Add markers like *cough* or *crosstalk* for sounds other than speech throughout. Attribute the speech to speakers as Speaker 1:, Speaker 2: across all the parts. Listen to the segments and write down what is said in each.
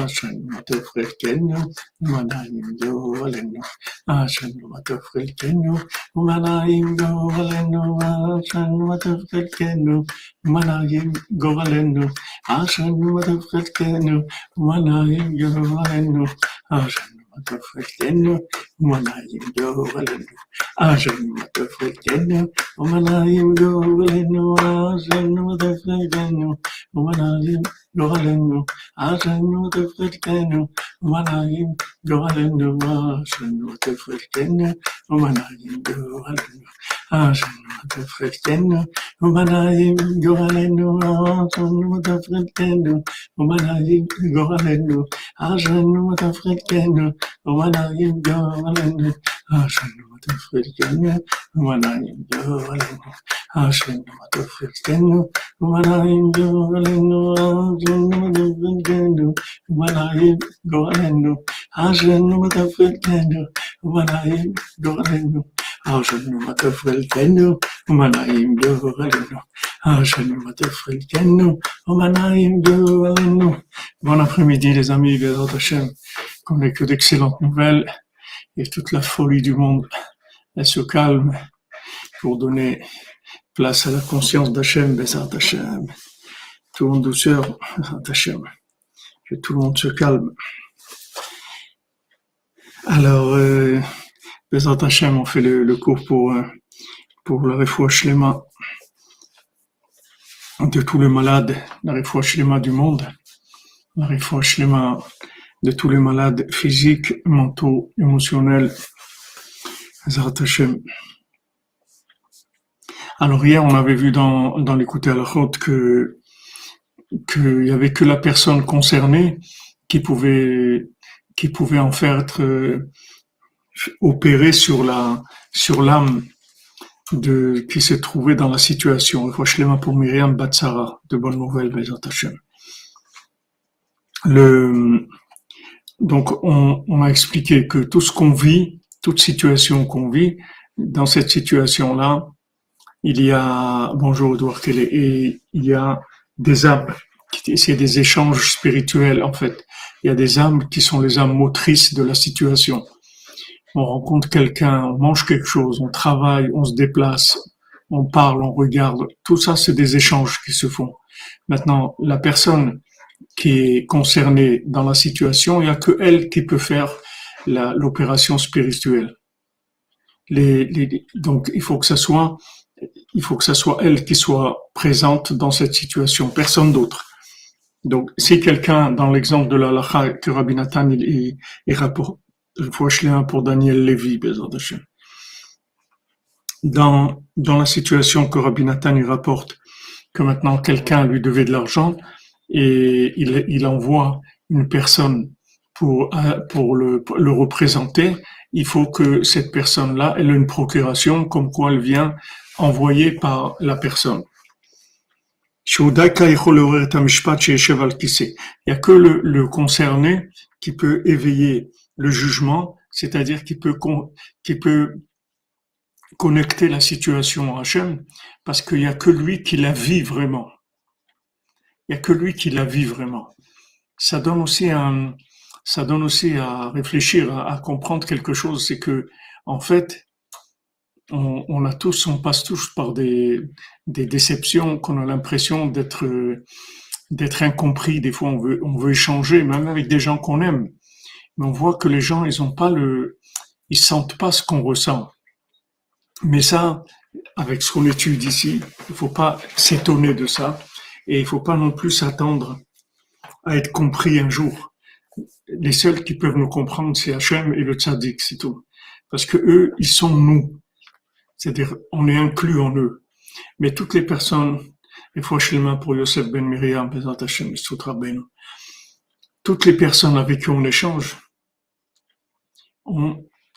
Speaker 1: Asherenu matov chelkenu umanaim goralenu. Asherenu matov chelkenu umanaim goralenu. Asherenu matov chelkenu umanaim goralenu. Asherenu matov chelkenu umanaim goralenu. Asherenu matov chelkenu umanaim goralenu. Asherenu matov chelkenu umanaim goralenu. Asherenu matov chelkenu umanaim goralenu. Asherenu matov chelkenu umanaim goralenu. Asherenu matov chelkenu umanaim goralenu. Asherenu matov chelkenu umanaim goralenu. Asherenu matov chelkenu umanaim goralenu. Asherenu matov chelkenu umanaim goralenu. Asherenu matov chelkenu umanaim goralenu. Chelkenu umanaim goralenu. Bon après-midi les amis, Bezrat Hashem. Qu'on ait que d'excellentes nouvelles et toute la folie du monde, elle se calme pour donner place à la conscience d'Hachem, Bezrat Hashem. Tout en douceur, Bezrat Hashem. Que tout le monde se calme. Alors, euh, Bezrat Hashem, on fait le, cours pour, euh, pour la refouach lema de tous les malades, la refouach lema du monde, la refouach lema de tous les malades physiques, mentaux, émotionnels. Bezrat Hashem. Alors hier, on avait vu dans, dans l'écouter à la route que qu'il y avait que la personne concernée qui pouvait qui pouvait en faire être opérée sur la sur l'âme de qui se trouvait dans la situation. Pour Myriam Batsara, de bonnes nouvelles, Bezrat Hashem. Le donc on, on a expliqué que tout ce qu'on vit, toute situation qu'on vit, dans cette situation-là, il y a bonjour Edouard Kelly, et il y a des âmes, c'est des échanges spirituels en fait. Il y a des âmes qui sont les âmes motrices de la situation. On rencontre quelqu'un, on mange quelque chose, on travaille, on se déplace, on parle, on regarde. Tout ça, c'est des échanges qui se font. Maintenant, la personne qui est concernée dans la situation, il n'y a que elle qui peut faire l'opération spirituelle. Donc, il faut que ça soit, il faut que ça soit elle qui soit présente dans cette situation, personne d'autre. Donc, si quelqu'un, dans l'exemple de la lacha que Rabbi Nathan, il, il, il rapporte, Vorschlägen hein, pour Daniel Levy, Dans, dans la situation que Rabbi Nathan lui rapporte, que maintenant quelqu'un lui devait de l'argent et il, envoie une personne euh, pour, le, représenter, il faut que cette personne-là ait une procuration comme quoi elle vient envoyée par la personne. Il n'y a que le concerné qui peut éveiller le jugement, c'est-à-dire qui peut, qui peut connecter la situation à Hachem, parce qu'il n'y a que lui qui la vit vraiment. Il n'y a que lui qui la vit vraiment. Ça donne aussi un, ça donne aussi à réfléchir, à, comprendre quelque chose, c'est que, en fait, on, on a tous, on passe tous par des, des déceptions qu'on a l'impression d'être, d'être incompris. Des fois, on veut, on veut échanger, même avec des gens qu'on aime. Mais on voit que les gens, ils ont pas le, ils sentent pas ce qu'on ressent. Mais ça, avec ce qu'on étudie ici, il faut pas s'étonner de ça. Et il faut pas non plus s'attendre à être compris un jour. Les seuls qui peuvent nous comprendre, c'est Hachem et le Tzaddik, c'est tout. Parce que eux, ils sont nous. C'est-à-dire, on est inclus en eux. Mais toutes les personnes, et fois pour Yosef Ben Miriam, Ben, toutes les personnes avec qui on échange,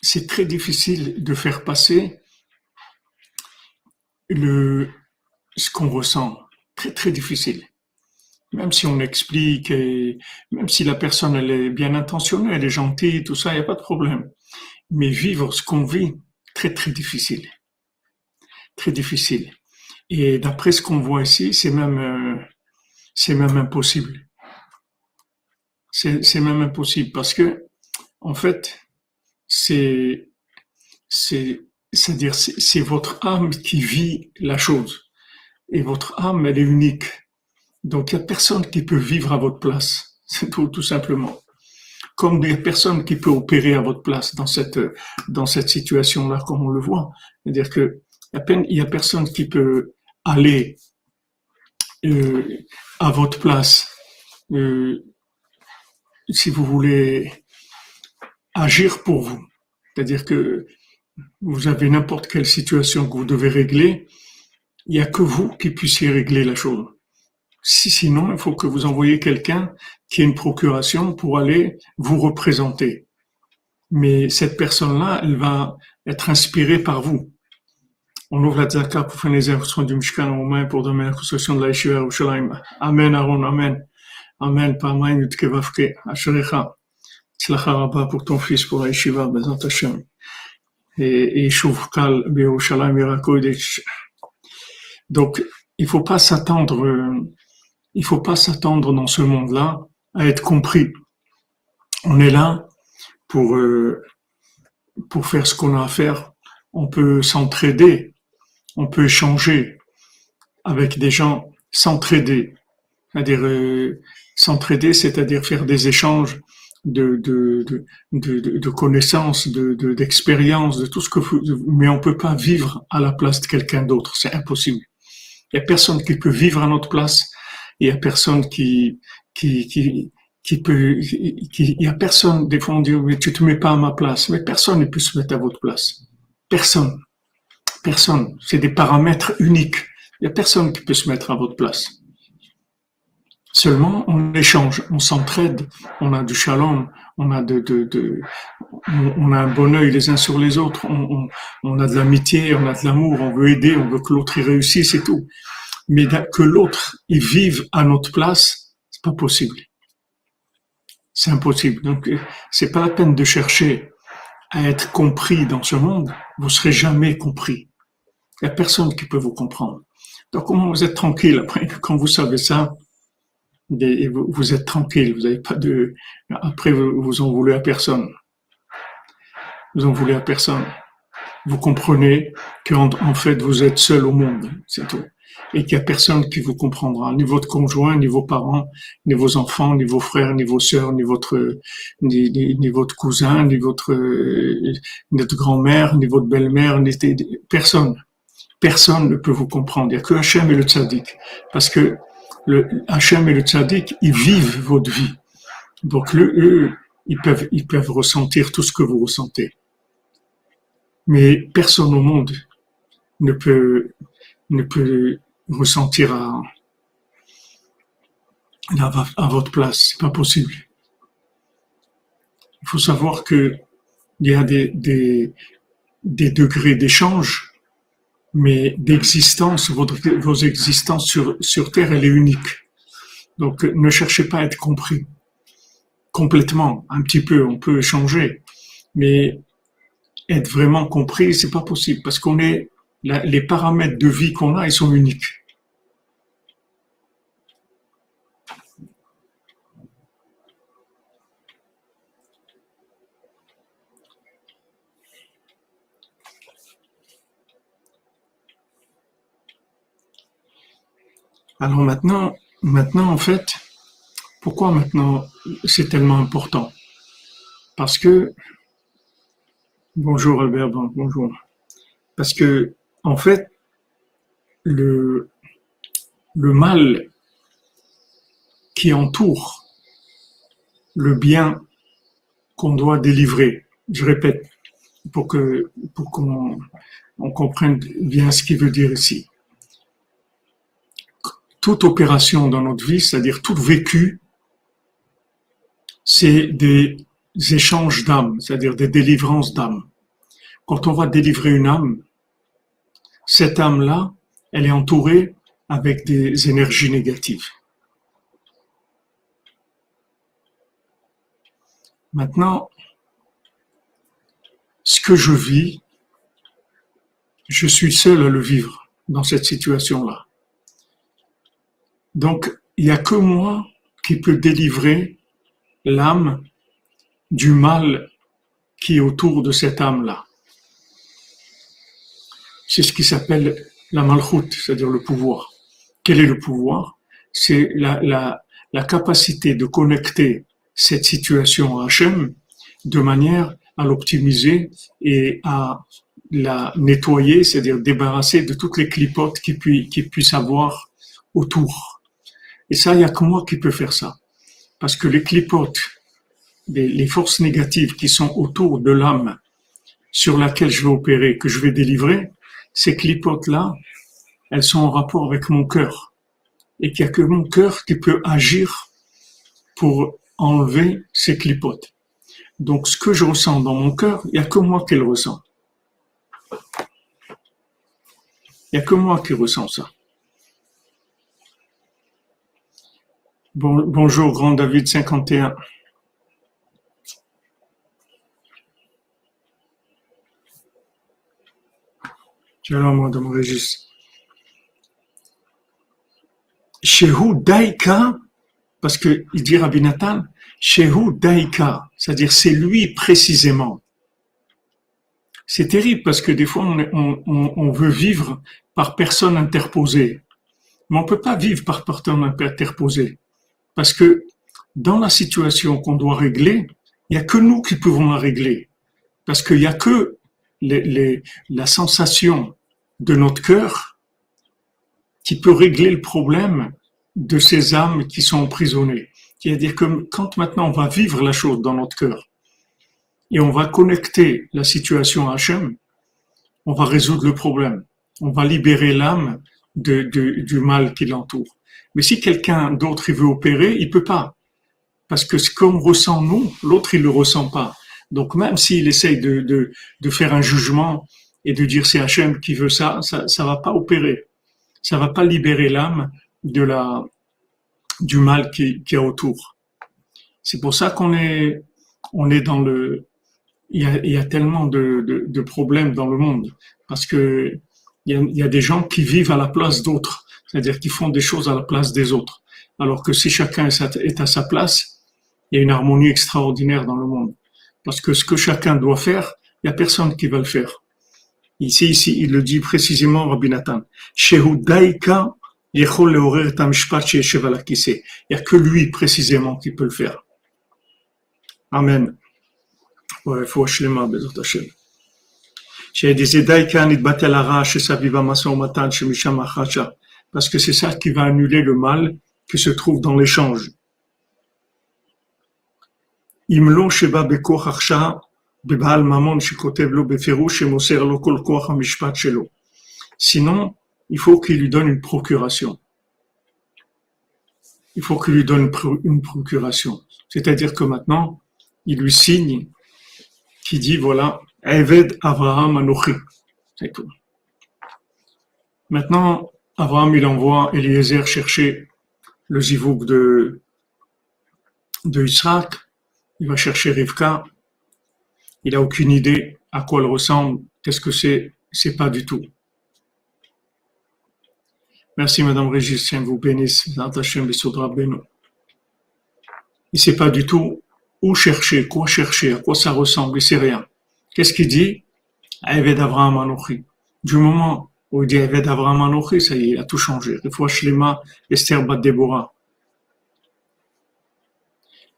Speaker 1: c'est très difficile de faire passer le, ce qu'on ressent. très très difficile. Même si on explique, et même si la personne elle est bien intentionnée, elle est gentille, tout ça, il n'y a pas de problème. Mais vivre ce qu'on vit, très très difficile. Très difficile. Et d'après ce qu'on voit ici, c'est même, euh, c'est même impossible. C'est même impossible parce que, en fait, c'est, c'est, c'est-à-dire, c'est votre âme qui vit la chose. Et votre âme, elle est unique. Donc, il n'y a personne qui peut vivre à votre place. *laughs* C'est tout, tout simplement. Comme il n'y a personne qui peut opérer à votre place dans cette, dans cette situation-là, comme on le voit. C'est-à-dire que, il n'y a personne qui peut aller euh, à votre place, euh, si vous voulez agir pour vous. C'est-à-dire que vous avez n'importe quelle situation que vous devez régler, il n'y a que vous qui puissiez régler la chose. Si, sinon, il faut que vous envoyez quelqu'un qui ait une procuration pour aller vous représenter. Mais cette personne-là, elle va être inspirée par vous. On ouvre la tzaka pour faire les instructions du Mishkan pour demain de la. Amen, Aaron, Amen. Amen, Pamain, Yutkevavke, Asherecha. Pour ton fils, pour la Yeshiva. Et. Donc, il faut pas s'attendre, il faut pas s'attendre dans ce monde-là à être compris. On est là pour, euh, pour faire ce qu'on a à faire. On peut s'entraider on peut échanger avec des gens, s'entraider, c'est-à-dire euh, s'entraider, c'est-à-dire faire des échanges de, de, de, de, connaissances, de, d'expériences, de, tout ce que vous, mais on peut pas vivre à la place de quelqu'un d'autre, c'est impossible. Il y a personne qui peut vivre à notre place, il y a personne qui, qui, qui, qui peut, il y a personne, des fois on dit, mais tu te mets pas à ma place, mais personne ne peut se mettre à votre place. Personne. Personne. C'est des paramètres uniques. Il n'y a personne qui peut se mettre à votre place. Seulement, on échange, on s'entraide, on a du shalom, on a de, de, on a un bon œil les uns sur les autres, on, on, a de l'amitié, on a de l'amour, on veut aider, on veut que l'autre y réussisse et tout. Mais que l'autre y vive à notre place, c'est pas possible. C'est impossible. Donc, c'est pas la peine de chercher à être compris dans ce monde. Vous serez jamais compris. Il n'y a personne qui peut vous comprendre. Donc, comment vous êtes tranquille après, quand vous savez ça, vous, êtes tranquille, vous n'avez pas de, après, vous, vous en voulez à personne. Vous en voulez à personne. Vous comprenez qu'en en fait, vous êtes seul au monde, c'est tout. Et qu'il n'y a personne qui vous comprendra, ni votre conjoint, ni vos parents, ni vos enfants, ni vos frères, ni vos sœurs, ni votre, ni, ni, votre cousin, ni votre, notre grand-mère, ni votre belle-mère, ni personne personne ne peut vous comprendre. Il n'y a que Hachem et le tzaddik. Parce que le Hachem et le tzaddik, ils vivent votre vie. Donc eux, ils peuvent, ils peuvent ressentir tout ce que vous ressentez. Mais personne au monde ne peut, ne peut ressentir à, à, votre place. C'est pas possible. Il faut savoir que il y a des, des, des degrés d'échange mais d'existence, vos existences sur, Terre, elle est unique. Donc ne cherchez pas à être compris complètement, un petit peu, on peut changer, mais être vraiment compris, c'est pas possible parce qu'on est les paramètres de vie qu'on a, ils sont uniques. Alors maintenant, maintenant en fait, pourquoi maintenant c'est tellement important? Parce que bonjour Albert, bonjour. Parce que en fait, le le mal qui entoure le bien qu'on doit délivrer. Je répète pour que pour qu'on on comprenne bien ce qu'il veut dire ici toute opération dans notre vie, c'est-à-dire tout vécu, c'est des échanges d'âmes, c'est-à-dire des délivrances d'âmes. Quand on va délivrer une âme, cette âme-là, elle est entourée avec des énergies négatives. Maintenant, ce que je vis, je suis seul à le vivre dans cette situation-là. Donc, il n'y a que moi qui peux délivrer l'âme du mal qui est autour de cette âme-là. C'est ce qui s'appelle la malchoute, c'est-à-dire le pouvoir. Quel est le pouvoir? C'est la, la, capacité de connecter cette situation à Hachem de manière à l'optimiser et à la nettoyer, c'est-à-dire débarrasser de toutes les clipotes qui, puissent, qui puissent avoir autour. Et ça, il n'y a que moi qui peux faire ça. Parce que les clipotes, les, forces négatives qui sont autour de l'âme sur laquelle je vais opérer, que je vais délivrer, ces clipotes-là, elles sont en rapport avec mon cœur. Et qu'il n'y a que mon cœur qui peut agir pour enlever ces clipotes. Donc, ce que je ressens dans mon cœur, il n'y a que moi qui le ressens. Il n'y a que moi qui ressens ça. Bonjour, Grand David 51. Shalom, Madame Régis. Shehu Daika, parce que il dit Rabbi Nathan, Shehu Daika, c'est-à-dire c'est lui précisément. C'est terrible parce que des fois on, on, veut vivre par personne interposée, mais on peut pas vivre par personne interposée parce que dans la situation qu'on doit régler, il y a que nous qui pouvons la régler parce qu'il y a que les, les, la sensation de notre cœur qui peut régler le problème de ces âmes qui sont emprisonnées. C'est-à-dire que quand maintenant on va vivre la chose dans notre cœur et on va connecter la situation à Hachem, on va résoudre le problème. On va libérer l'âme du mal qui l'entoure. Mais si quelqu'un d'autre veut opérer, il peut pas. Parce que ce qu'on ressent nous, l'autre il le ressent pas. Donc même s'il essaye de, faire un jugement et de dire c'est Hachem qui veut ça, ça, ça va pas opérer. Ça va pas libérer l'âme de la, du mal qui, qui est autour. C'est pour ça qu'on est, dans le, il y a, il a tellement de, problèmes dans le monde parce que il y, a, il y a des gens qui vivent à la place d'autres, c'est-à-dire qui font des choses à la place des autres. Alors que si chacun est à sa place, il y a une harmonie extraordinaire dans le monde. Parce que ce que chacun doit faire, il y a personne qui va le faire. Ici, ici, il le dit précisément, Rabbi Nathan. Il n'y a que lui précisément qui peut le faire. Amen. Ouais, faut Hashem. Parce que c'est ça qui va annuler le mal qui se trouve dans l'échange. Sinon, il faut qu'il lui donne une procuration. Il faut qu'il lui donne une procuration. C'est-à-dire que maintenant, il lui signe qui dit voilà, Eved Abraham Anochi. C'est tout. Maintenant, Abraham, il envoie Eliezer chercher le zivouk de, de. Il va chercher Rivka. Il a aucune idée à quoi elle ressemble. Qu'est-ce que c'est? C'est pas du tout. Merci Madame Régis, vous bénisse. Il ne sait pas du tout où chercher, quoi chercher, à quoi ça ressemble, il sait rien. Qu'est-ce qu'il dit? Eved Avraham Anochi. Du moment dit Eved Avraham Anochi, ça y est, il a tout changé. Shlema, Esther Bat Deborah.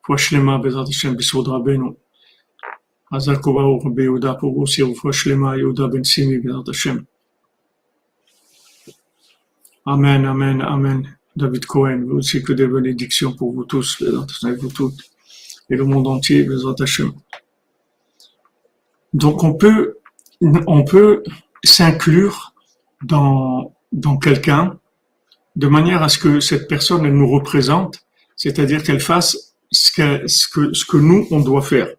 Speaker 1: faut Shlema, Bezat Hashem, Bisod Rabbeinu. Hazal Rabbi Yehuda, pour vous aussi, faut Shlema, Yehuda Ben Simi, Bezat Hashem. Amen, Amen, Amen. David Cohen, vous aussi que des bénédictions pour vous tous, vous toutes, et le monde entier, les attachements. Donc on peut, on peut s'inclure dans, dans quelqu'un de manière à ce que cette personne elle nous représente, c'est-à-dire qu'elle fasse ce que, ce que, ce que nous on doit faire.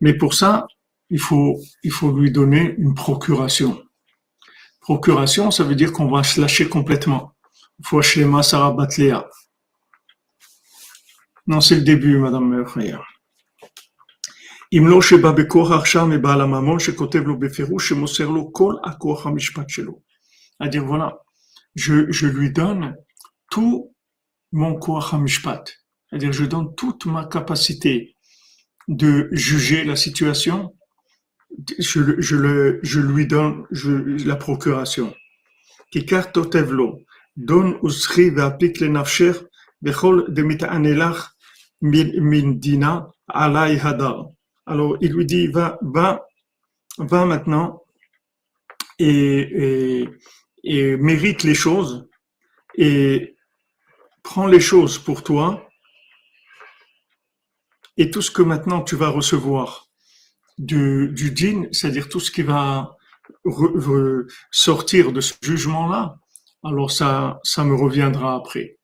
Speaker 1: Mais pour ça, il faut, il faut lui donner une procuration. procuration, ça veut dire qu'on va se lâcher complètement. Faut Shlema Sarah Batléa. Non, c'est le début, Madame Meir. אם לא שבא בכוח עכשיו מבעל הממון שכותב לו בפירוש שמוסר לו כל הכוח המשפט שלו. C'est-à-dire, voilà, je, je lui donne tout mon koach hamishpat. C'est-à-dire, je donne toute ma capacité de juger la situation, je, je, le, je lui donne je, la procuration. Kikar totevlo, don usri ve'apik le nafsher, bechol de mita'anelach min dina alay hadar. Alors, il lui dit, va, va, va maintenant et, et, mérite les choses et prends les choses pour toi et tout ce que maintenant tu vas recevoir du, du c'est-à-dire tout ce qui va sortir de ce jugement-là, alors ça, ça me reviendra après.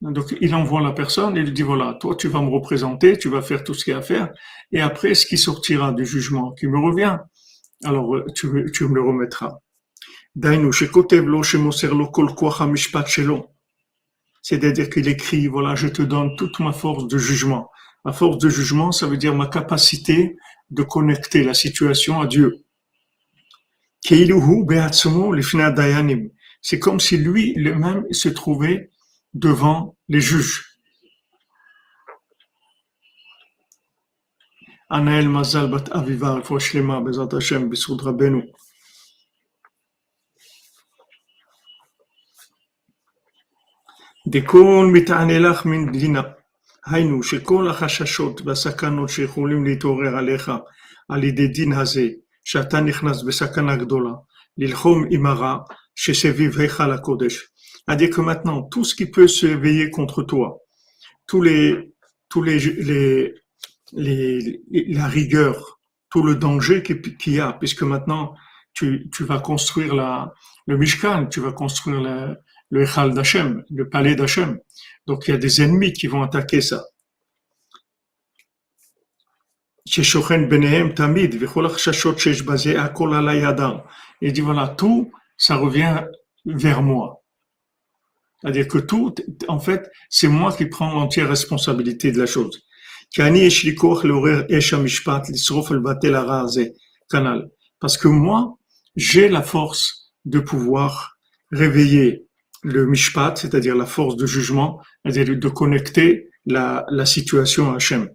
Speaker 1: Donc, il envoie la personne il dit, voilà, toi, tu vas me représenter, tu vas faire tout ce qu'il y a à faire, et après, ce qui sortira du jugement qui me revient, alors tu, tu me le remettras. C'est-à-dire qu'il écrit, voilà, je te donne toute ma force de jugement. Ma force de jugement, ça veut dire ma capacité de connecter la situation à Dieu. C'est comme si lui lui-même se trouvait devant les juges. Anaël Mazal Bat Aviva, Shlema, Bezat Hashem, Bissoud Rabbeinu. דכל מתענה לך מן דינה, היינו שכל החששות והסכנות שיכולים להתעורר עליך על ידי דין הזה, שאתה נכנס בסכנה גדולה, ללחום עם הרע שסביב היכל הקודש, C'est-à-dire que maintenant, tout ce qui peut se veiller contre toi, tous les, tous les, les, les, la rigueur, tout le danger qu'il y a, puisque maintenant, tu, tu vas construire la, le Mishkan, tu vas construire le, Echal d'Hachem, le palais d'Hachem. Donc, il y a des ennemis qui vont attaquer ça. Il dit voilà, tout, ça revient vers moi. C'est-à-dire que tout, en fait, c'est moi qui prends l'entière responsabilité de la chose. Parce que moi, j'ai la force de pouvoir réveiller le mishpat, c'est-à-dire la force de jugement, c'est-à-dire de connecter la, la situation à Hachem.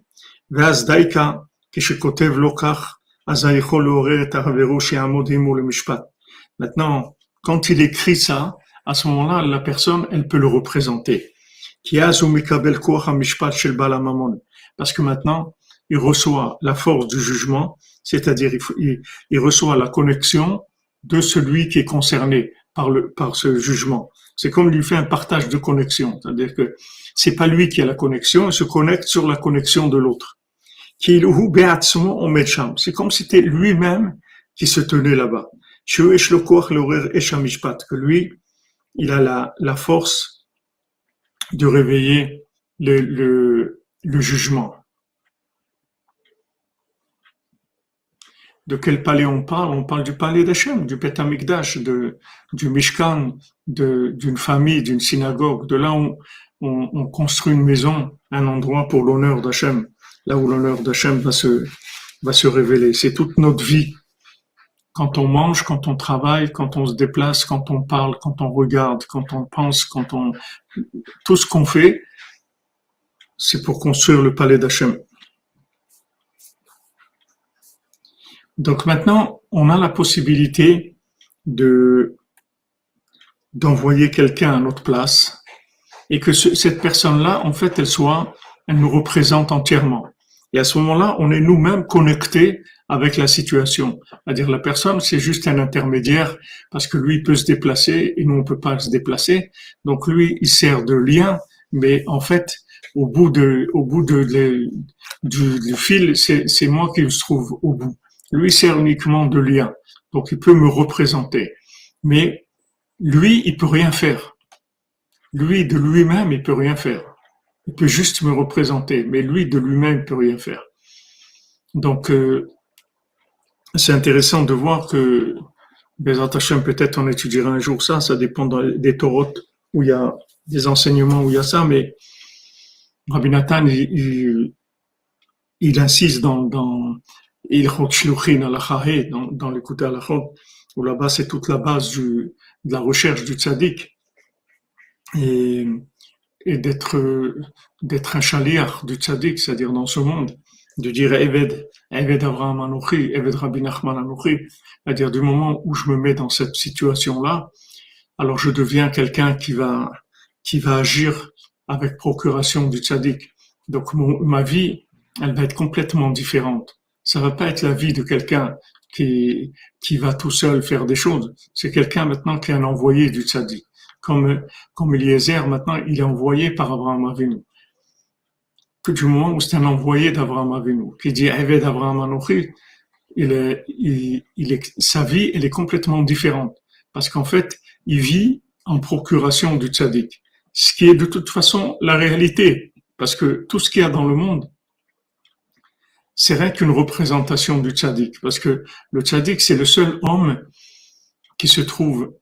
Speaker 1: Maintenant, quand il écrit ça, à ce moment-là, la personne, elle peut le représenter. Parce que maintenant, il reçoit la force du jugement, c'est-à-dire il, reçoit la connexion de celui qui est concerné par, le, par ce jugement. C'est comme lui fait un partage de connexion, c'est-à-dire que c'est pas lui qui a la connexion, il se connecte sur la connexion de l'autre. C'est comme si c'était lui-même qui se tenait là-bas. Que lui, il a la, force de réveiller le, jugement. De quel palais on parle? On parle du palais d'Hachem, du de, du Mishkan, d'une famille, d'une synagogue, de là où on, on, construit une maison, un endroit pour l'honneur d'Hachem, là où l'honneur d'Hachem va se révéler. C'est toute notre vie quand on mange, quand on travaille, quand on se déplace, quand on parle, quand on regarde, quand on pense, quand on tout ce qu'on fait, c'est pour construire le palais d'Hachem. Donc maintenant, on a la possibilité de d'envoyer quelqu'un à notre place et que cette personne-là, en fait, elle soit, elle nous représente entièrement. Et à ce moment-là, on est nous-mêmes connectés avec la situation. C'est-à-dire la personne, c'est juste un intermédiaire parce que lui peut se déplacer et nous on peut pas se déplacer. Donc lui, il sert de lien, mais en fait, au bout de, au bout de, du, du, fil, c'est moi qui se trouve au bout. Lui sert uniquement de lien, donc il peut me représenter. Mais lui, il peut rien faire. Lui de lui-même, il peut rien faire. Il peut juste me représenter, mais lui de lui-même, il peut rien faire. Donc, euh, c'est intéressant de voir que peut-être on étudiera un jour ça, ça dépend des torotes où il y a des enseignements où il y a ça, mais Rabbi Nathan, il, il, insiste dans, dans il dans, dans l'écoute à la où là-bas c'est toute la base du, de la recherche du tzaddik. Et, et d'être d'être un chaliar du tzaddik, c'est-à-dire dans ce monde, de dire Eved, Eved Abraham Anouchi, Eved Rabbi Nachman Anouchi, c'est-à-dire du moment où je me mets dans cette situation-là, alors je deviens quelqu'un qui va qui va agir avec procuration du tzaddik. Donc ma vie, elle va être complètement différente. Ça va pas être la vie de quelqu'un qui, qui va tout seul faire des choses. C'est quelqu'un maintenant qui est un envoyé du tzaddik. Comme, comme Eliezer, maintenant, il est envoyé par Abraham Avinu. Que du moment où c'est un envoyé d'Abraham Avinu, qui dit Eved d'Abraham Anochi, il sa vie, elle est complètement différente. Parce qu'en fait, il vit en procuration du tzaddik ce qui est de toute façon la réalité, parce que tout ce qu'il y a dans le monde, c'est rien qu'une représentation du tzaddik, parce que le tzaddik, c'est le seul homme qui se trouve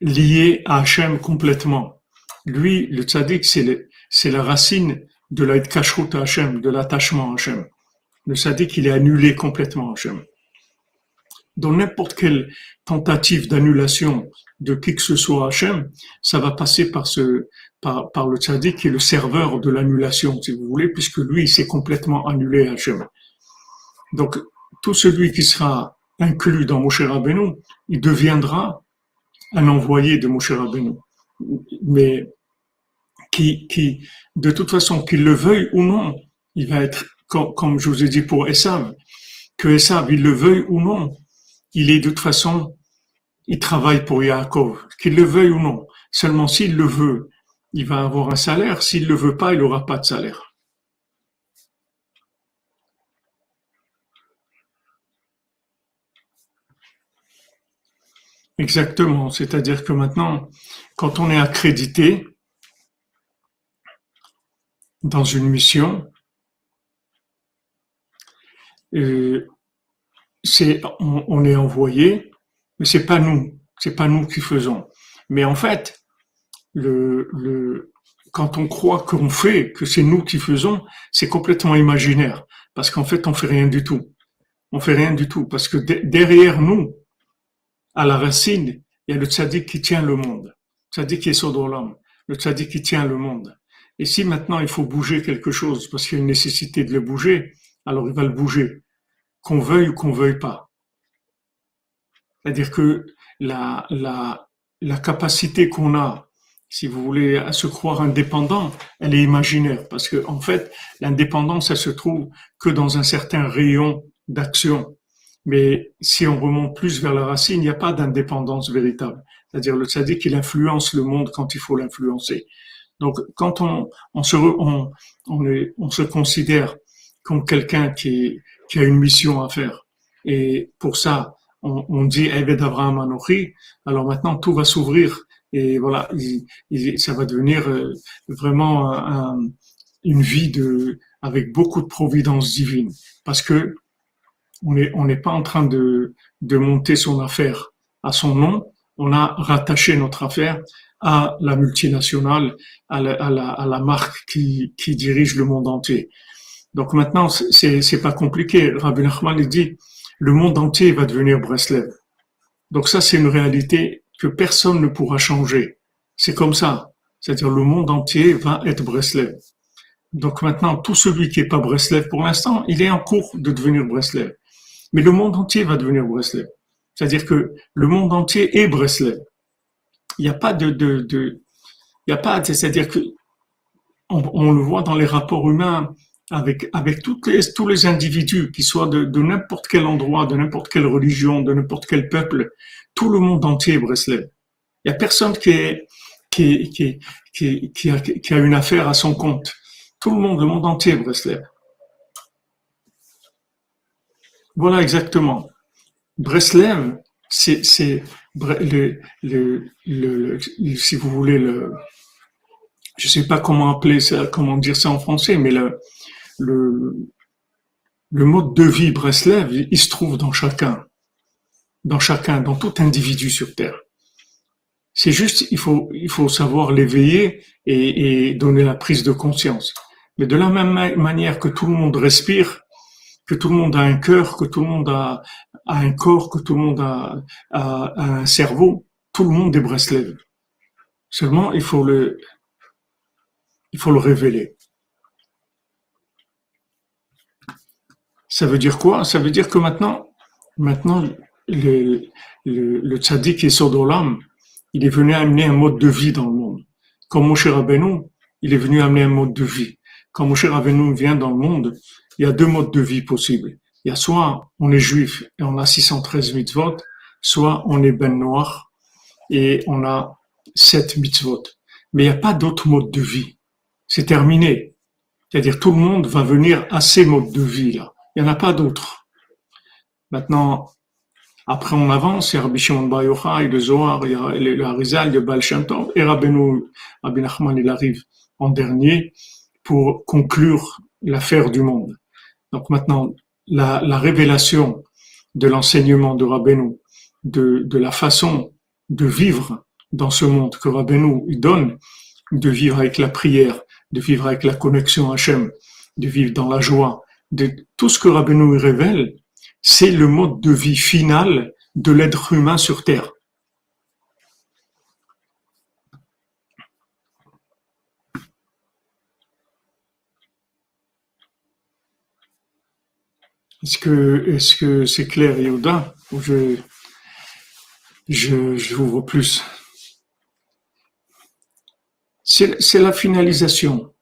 Speaker 1: lié à Hachem complètement. Lui, le tzaddik, c'est la racine de la kashrut à Hachem, de l'attachement à Hachem. Le tzaddik, il est annulé complètement à Hachem. Dans n'importe quelle tentative d'annulation de qui que ce soit Hachem, ça va passer par ce, par, par le tzaddik qui est le serveur de l'annulation, si vous voulez, puisque lui, il s'est complètement annulé à Hachem. Donc, tout celui qui sera inclus dans Moshe Rabbeinu, il deviendra un envoyé de Moshe Rabbeinu. Mais qui, de toute façon, qu'il le veuille ou non, il va être, comme, je vous ai dit pour Esav, que Esav, il le veuille ou non, il est de toute façon il travaille pour Yaakov, qu'il le veuille ou non. Seulement s'il le veut, il va avoir un salaire. S'il le veut pas, il n'aura pas de salaire. Exactement. C'est-à-dire que maintenant, quand on est accrédité dans une mission, euh, on est envoyé mais c'est pas nous, c'est pas nous qui faisons. Mais en fait, quand on croit qu'on fait, que c'est nous qui faisons, c'est complètement imaginaire. Parce qu'en fait, on fait rien du tout. On fait rien du tout. Parce que derrière nous, à la racine, il y a le tzaddik qui tient le monde. Le tzaddik qui est l'homme. Le tzaddik qui tient le monde. Et si maintenant il faut bouger quelque chose parce qu'il y a une nécessité de le bouger, alors il va le bouger. Qu'on veuille ou qu'on veuille pas. C'est-à-dire que la, la, la capacité qu'on a, si vous voulez, à se croire indépendant, elle est imaginaire. Parce que, en fait, l'indépendance, elle se trouve que dans un certain rayon d'action. Mais si on remonte plus vers la racine, il n'y a pas d'indépendance véritable. C'est-à-dire le tzaddik, il influence le monde quand il faut l'influencer. Donc, quand on, on, se, on, on, est, on se considère comme quelqu'un qui, qui a une mission à faire, et pour ça, on, dit Eved Abraham Anochi, alors maintenant tout va s'ouvrir. Et voilà, ça va devenir euh, vraiment une vie de, avec beaucoup de providence divine, parce que on n'est on pas en train de, de monter son affaire à son nom, on a rattaché notre affaire à la multinationale, à la, à la, à la marque qui, qui dirige le monde entier. Donc maintenant, c'est c'est pas compliqué. Rabbi Nachman dit le monde entier va devenir Breslev. Donc ça, c'est une réalité que personne ne pourra changer. C'est comme ça. C'est-à-dire le monde entier va être Breslev. Donc maintenant, tout celui qui n'est pas Breslev pour l'instant, il est en cours de devenir Breslev. Mais le monde entier va devenir Breslev. C'est-à-dire que le monde entier est Breslev. Il n'y a pas de, de, de il n'y a pas, c'est-à-dire que on, le voit dans les rapports humains, avec, avec toutes les, tous les individus, qui soient de, de n'importe quel endroit, de n'importe quelle religion, de n'importe quel peuple, tout le monde entier Breslev. Il n'y a personne qui, est, qui, qui, qui, qui, a, qui a une affaire à son compte. Tout le monde, le monde entier Breslev. Voilà exactement. Breslev, c'est, c'est le, le, le, le, si vous voulez, le, je sais pas comment appeler ça, comment dire ça en français, mais le, le, le mode de vie Breslev, il se trouve dans chacun. dans chacun, dans tout individu sur Terre. C'est juste, il faut, il faut savoir l'éveiller et, donner la prise de conscience. Mais de la même manière que tout le monde respire, que tout le monde a un cœur, que tout le monde a, un corps, que tout le monde a, un cerveau, tout le monde est Breslev. Seulement, il faut le, il faut le révéler. Ça veut dire quoi? Ça veut dire que maintenant, maintenant, le, le, tzaddik et Sodolam, il est venu amener un mode de vie dans le monde. Comme Moshe Rabbeinu, il est venu amener un mode de vie. Quand Moshe Rabbeinu vient dans le monde, il y a deux modes de vie possibles. Il y a soit on est juif et on a 613 mitzvot, soit on est ben noir et on a 7 mitzvot. Mais il n'y a pas d'autre mode de vie. C'est terminé. C'est-à-dire tout le monde va venir à ces modes de vie là. Il n'y en a pas d'autres. Maintenant, après, on avance, il y a Rabbi Shimon Bar Yochai, le Zohar, il y a le Harizal, le Baal et Rabbi Nachman, il arrive en dernier pour conclure l'affaire du monde. Donc maintenant, la, la révélation de l'enseignement de Rabbeinu, de, la façon de vivre dans ce monde que Rabbeinu donne, de vivre avec la prière, de vivre avec la connexion Hachem, de vivre dans la joie, de tout ce que Rabbeinu révèle, c'est le mode de vie final de l'être humain sur Terre. Est-ce que c'est clair, Yoda, ou je je j'ouvre plus? C'est la finalisation.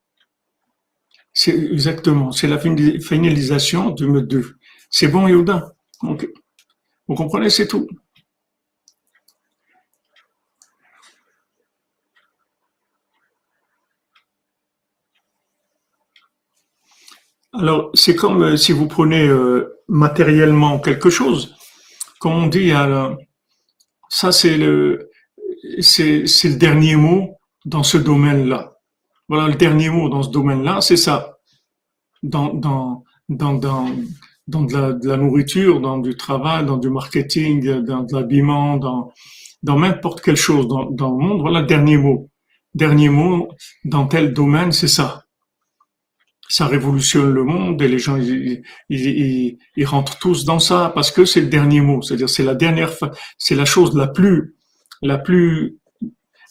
Speaker 1: Exactement, c'est la finalisation du mode 2. C'est bon, Yoda Vous comprenez, c'est tout. Alors, c'est comme euh, si vous prenez euh, matériellement quelque chose, comme on dit, ça c'est le, c'est, le dernier mot dans ce domaine-là. Voilà, le dernier mot dans ce domaine-là, c'est ça. Dans, dans, dans, dans, dans de la, nourriture, dans du travail, dans du marketing, dans de l'habillement, dans, dans n'importe quelle chose dans, dans le monde. Voilà le dernier mot. Dernier mot dans tel domaine, c'est ça. Ça révolutionne le monde et les gens ils, rentrent tous dans ça parce que c'est le dernier mot. C'est-à-dire c'est la dernière, c'est la chose la plus, la plus,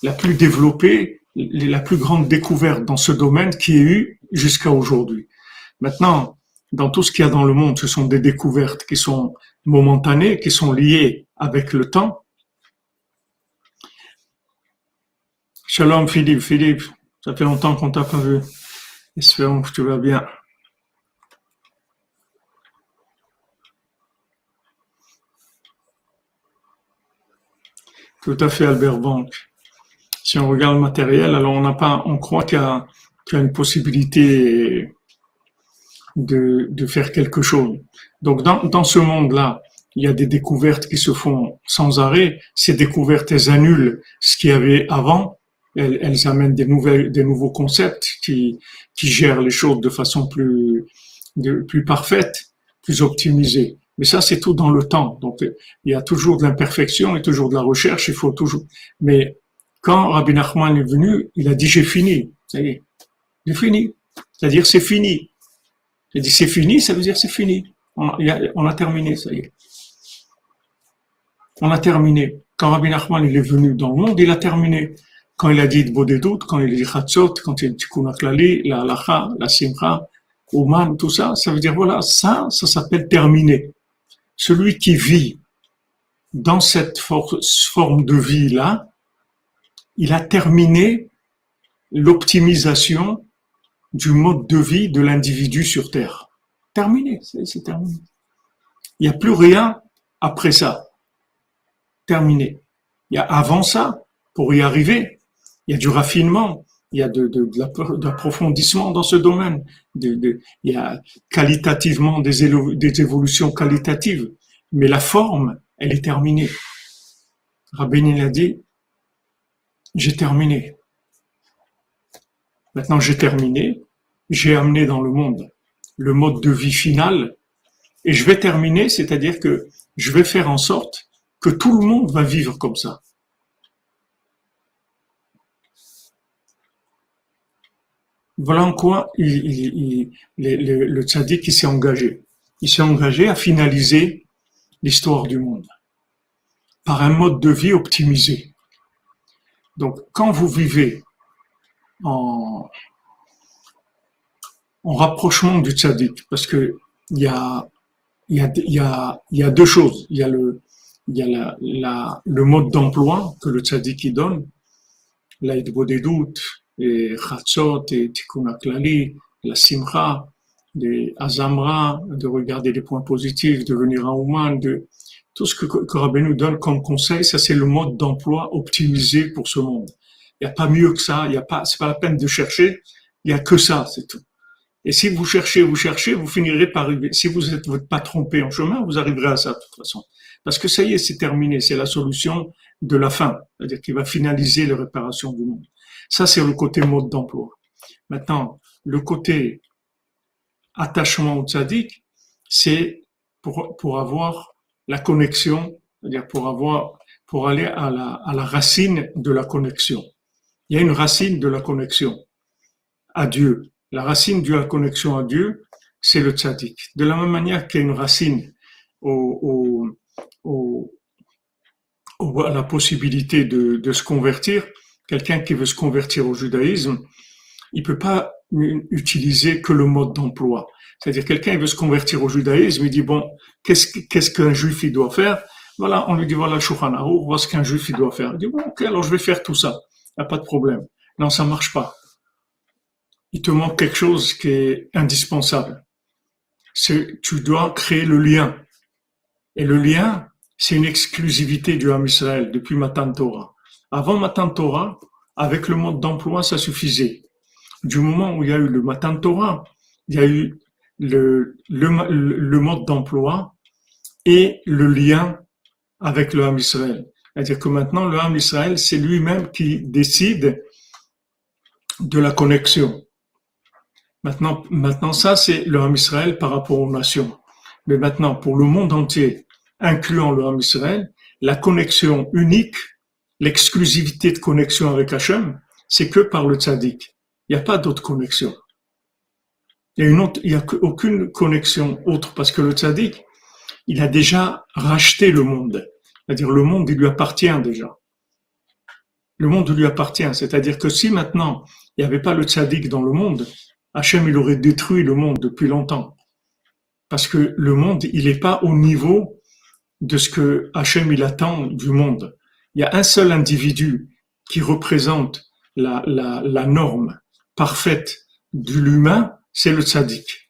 Speaker 1: la plus développée, la plus grande découverte dans ce domaine qui est eu jusqu'à aujourd'hui. Maintenant, dans tout ce qu'il y a dans le monde, ce sont des découvertes qui sont momentanées, qui sont liées avec le temps. Shalom Philippe, Philippe, ça fait longtemps qu'on t'a pas vu. Espérons que tu vas bien. Tout à fait, Albert Banque. Si on regarde le matériel, alors on n'a pas, on croit qu'il y, a une possibilité de, de faire quelque chose. Donc dans, dans ce monde-là, il y a des découvertes qui se font sans arrêt. Ces découvertes, elles annulent ce qu'il y avait avant. Elles, amènent des nouvelles, des nouveaux concepts qui, qui gèrent les choses de façon plus, de, plus parfaite, plus optimisée. Mais ça, c'est tout dans le temps. Donc, il y a toujours de l'imperfection et toujours de la recherche. Il faut toujours. Mais quand Rabbi Nachman est venu, il a dit j'ai fini. Ça y est, j'ai fini. C'est-à-dire c'est fini. Il dit c'est fini, ça veut dire c'est fini. On a, terminé, ça y est. On a terminé. Quand Rabbi Nachman est venu dans le monde, il a terminé. Quand il a dit doutes, quand il a dit Chatzot, quand il a dit Tikkun la Halacha, la Simcha, Ouman, tout ça, ça veut dire voilà, ça, ça s'appelle terminé. Celui qui vit dans cette forme de vie-là, il a terminé l'optimisation du mode de vie de l'individu sur Terre. Terminé, c'est terminé. Il n'y a plus rien après ça. Terminé. Il y a avant ça, pour y arriver, il y a du raffinement, il y a de, de, de l'approfondissement dans ce domaine, il y a qualitativement des, évolutions qualitatives, mais la forme, elle est terminée. Rabbeinu a dit, j'ai terminé. Maintenant, j'ai terminé, j'ai amené dans le monde le mode de vie final, et je vais terminer, c'est-à-dire que je vais faire en sorte que tout le monde va vivre comme ça. Voilà en quoi le, le tzaddik s'est engagé. Il s'est engagé à finaliser l'histoire du monde par un mode de vie optimisé. Donc, quand vous vivez en, en rapprochement du tzaddik, parce que il y a, deux choses. Il y a le, mode d'emploi que le tzaddik donne, l'aide doutes, et Chatzot, et Tikkun Aklali, la Simcha, les Azamra, de regarder les points positifs, de venir en Ouman, de tout ce que, que nous donne comme conseil, ça c'est le mode d'emploi optimisé pour ce monde. Il n'y a pas mieux que ça, il n'y a pas, c'est pas la peine de chercher, il n'y a que ça, c'est tout. Et si vous cherchez, vous cherchez, vous finirez par arriver. Si vous n'êtes pas trompé en chemin, vous arriverez à ça de toute façon. Parce que ça y est, c'est terminé. C'est la solution de la fin. C'est-à-dire qu'il va finaliser la réparation du monde. Ça, c'est le côté mode d'emploi. Maintenant, le côté attachement au tzaddik, c'est pour, pour avoir la connexion, c'est-à-dire pour avoir, pour aller à la, à la racine de la connexion. Il y a une racine de la connexion à Dieu. La racine de la connexion à Dieu, c'est le tzaddik. De la même manière qu'il y a une racine au, à la possibilité de, de se convertir, quelqu'un qui veut se convertir au judaïsme, il peut pas utiliser que le mode d'emploi. C'est-à-dire quelqu'un veut se convertir au judaïsme, il dit bon, qu'est-ce qu'un juif il doit faire? Voilà, on lui dit voilà Shulchan voilà ce qu'un juif il doit faire. Il dit bon, ok, alors je vais faire tout ça, il n'y a pas de problème. Non, ça marche pas. Il te manque quelque chose qui est indispensable. C'est tu dois créer le lien. Et le lien, c'est une exclusivité du Ham Israël depuis Matan Torah. Avant Matan Torah, avec le mode d'emploi, ça suffisait. Du moment où il y a eu le Matan Torah, il y a eu le, le, mode d'emploi et le lien avec le Ham Israël. C'est-à-dire que maintenant, le Ham Israël, c'est lui-même qui décide de la connexion. Maintenant, maintenant ça, c'est le Ham Israël par rapport aux nations. Mais maintenant, pour le monde entier, incluant le Ham Israël, la connexion unique l'exclusivité de connexion avec Hachem, c'est que par le tzaddik. Il n'y a pas d'autre connexion. Il n'y a, aucune connexion autre parce que le tzaddik, il a déjà racheté le monde. C'est-à-dire le monde, il lui appartient déjà. Le monde lui appartient. C'est-à-dire que si maintenant, il n'y avait pas le tzaddik dans le monde, Hachem, il aurait détruit le monde depuis longtemps. Parce que le monde, il n'est pas au niveau de ce que Hachem, il attend du monde il y a un seul individu qui représente la, norme parfaite de l'humain, c'est le tzaddik.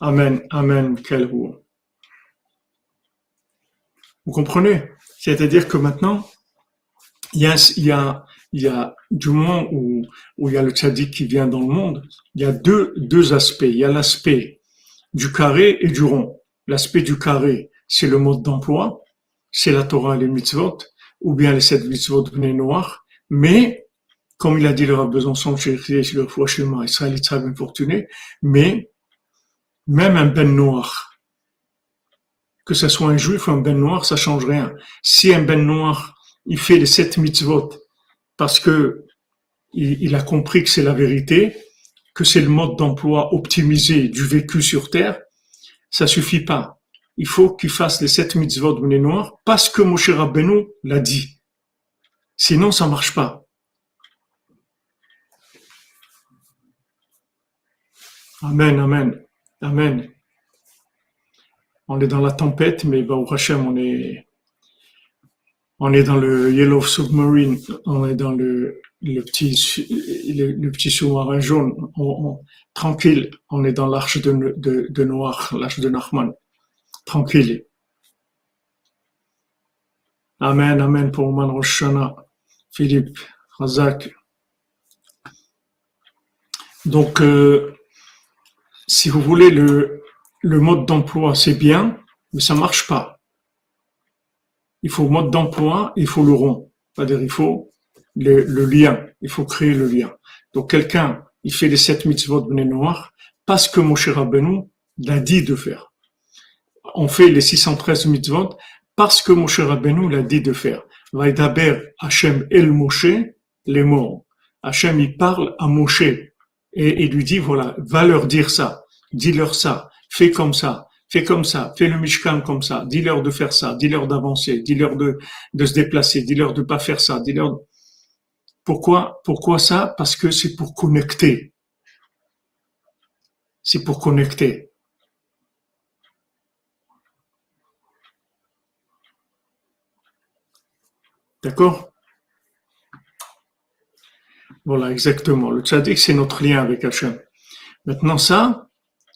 Speaker 1: Amen, amen, quel Vous comprenez? C'est-à-dire que maintenant, il du moment où, il y a le tzaddik qui vient dans le monde, il y a deux aspects. Il y a l'aspect du carré et du rond. L'aspect du carré, c'est le mode d'emploi c'est la Torah et les mitzvot, ou bien les sept mitzvot de noirs, mais, comme il a dit le Rav Besançon, chez le foi chemin Israël très infortuné, mais, même un ben noir, que ce soit un juif ou un ben noir, ça change rien. Si un ben noir, il fait les sept mitzvot parce que il, a compris que c'est la vérité, que c'est le mode d'emploi optimisé du vécu sur terre, ça suffit pas il faut qu'il fasse les sept mitzvot de Noir parce que Moshe Rabbeinu l'a dit. Sinon, ça marche pas. Amen, amen, amen. On est dans la tempête, mais au Hashem, on est, on est dans le Yellow Submarine, on est dans le, le petit, sous-marin jaune, tranquille, on est dans l'arche de Noir, l'arche de Nachman tranquille. Amen, Amen pour Man Roshana, Philippe, Razak. Donc, euh, si vous voulez, le, mode d'emploi, c'est bien, mais ça marche pas. Il faut mode d'emploi, il faut le rond. C'est-à-dire, il faut le, lien, il faut créer le lien. Donc, quelqu'un, il fait les sept mitzvot de noirs parce que Moshe Rabbeinu l'a dit de faire on fait les 613 mitzvot parce que Moshe Rabbeinu l'a dit de faire. Vaidaber Hachem El Moshe, les mots. Hachem, il parle à Moshe et il lui dit, voilà, va leur dire ça, dis-leur ça, fais comme ça, fais comme ça, fais le Mishkan comme ça, dis-leur de faire ça, dis-leur d'avancer, dis-leur de, de se déplacer, dis-leur de pas faire ça, dis-leur. Pourquoi, pourquoi ça? Parce que c'est pour connecter. C'est pour connecter. D'accord? Voilà, exactement. Le tzaddik, c'est notre lien avec Hachem. Maintenant, ça,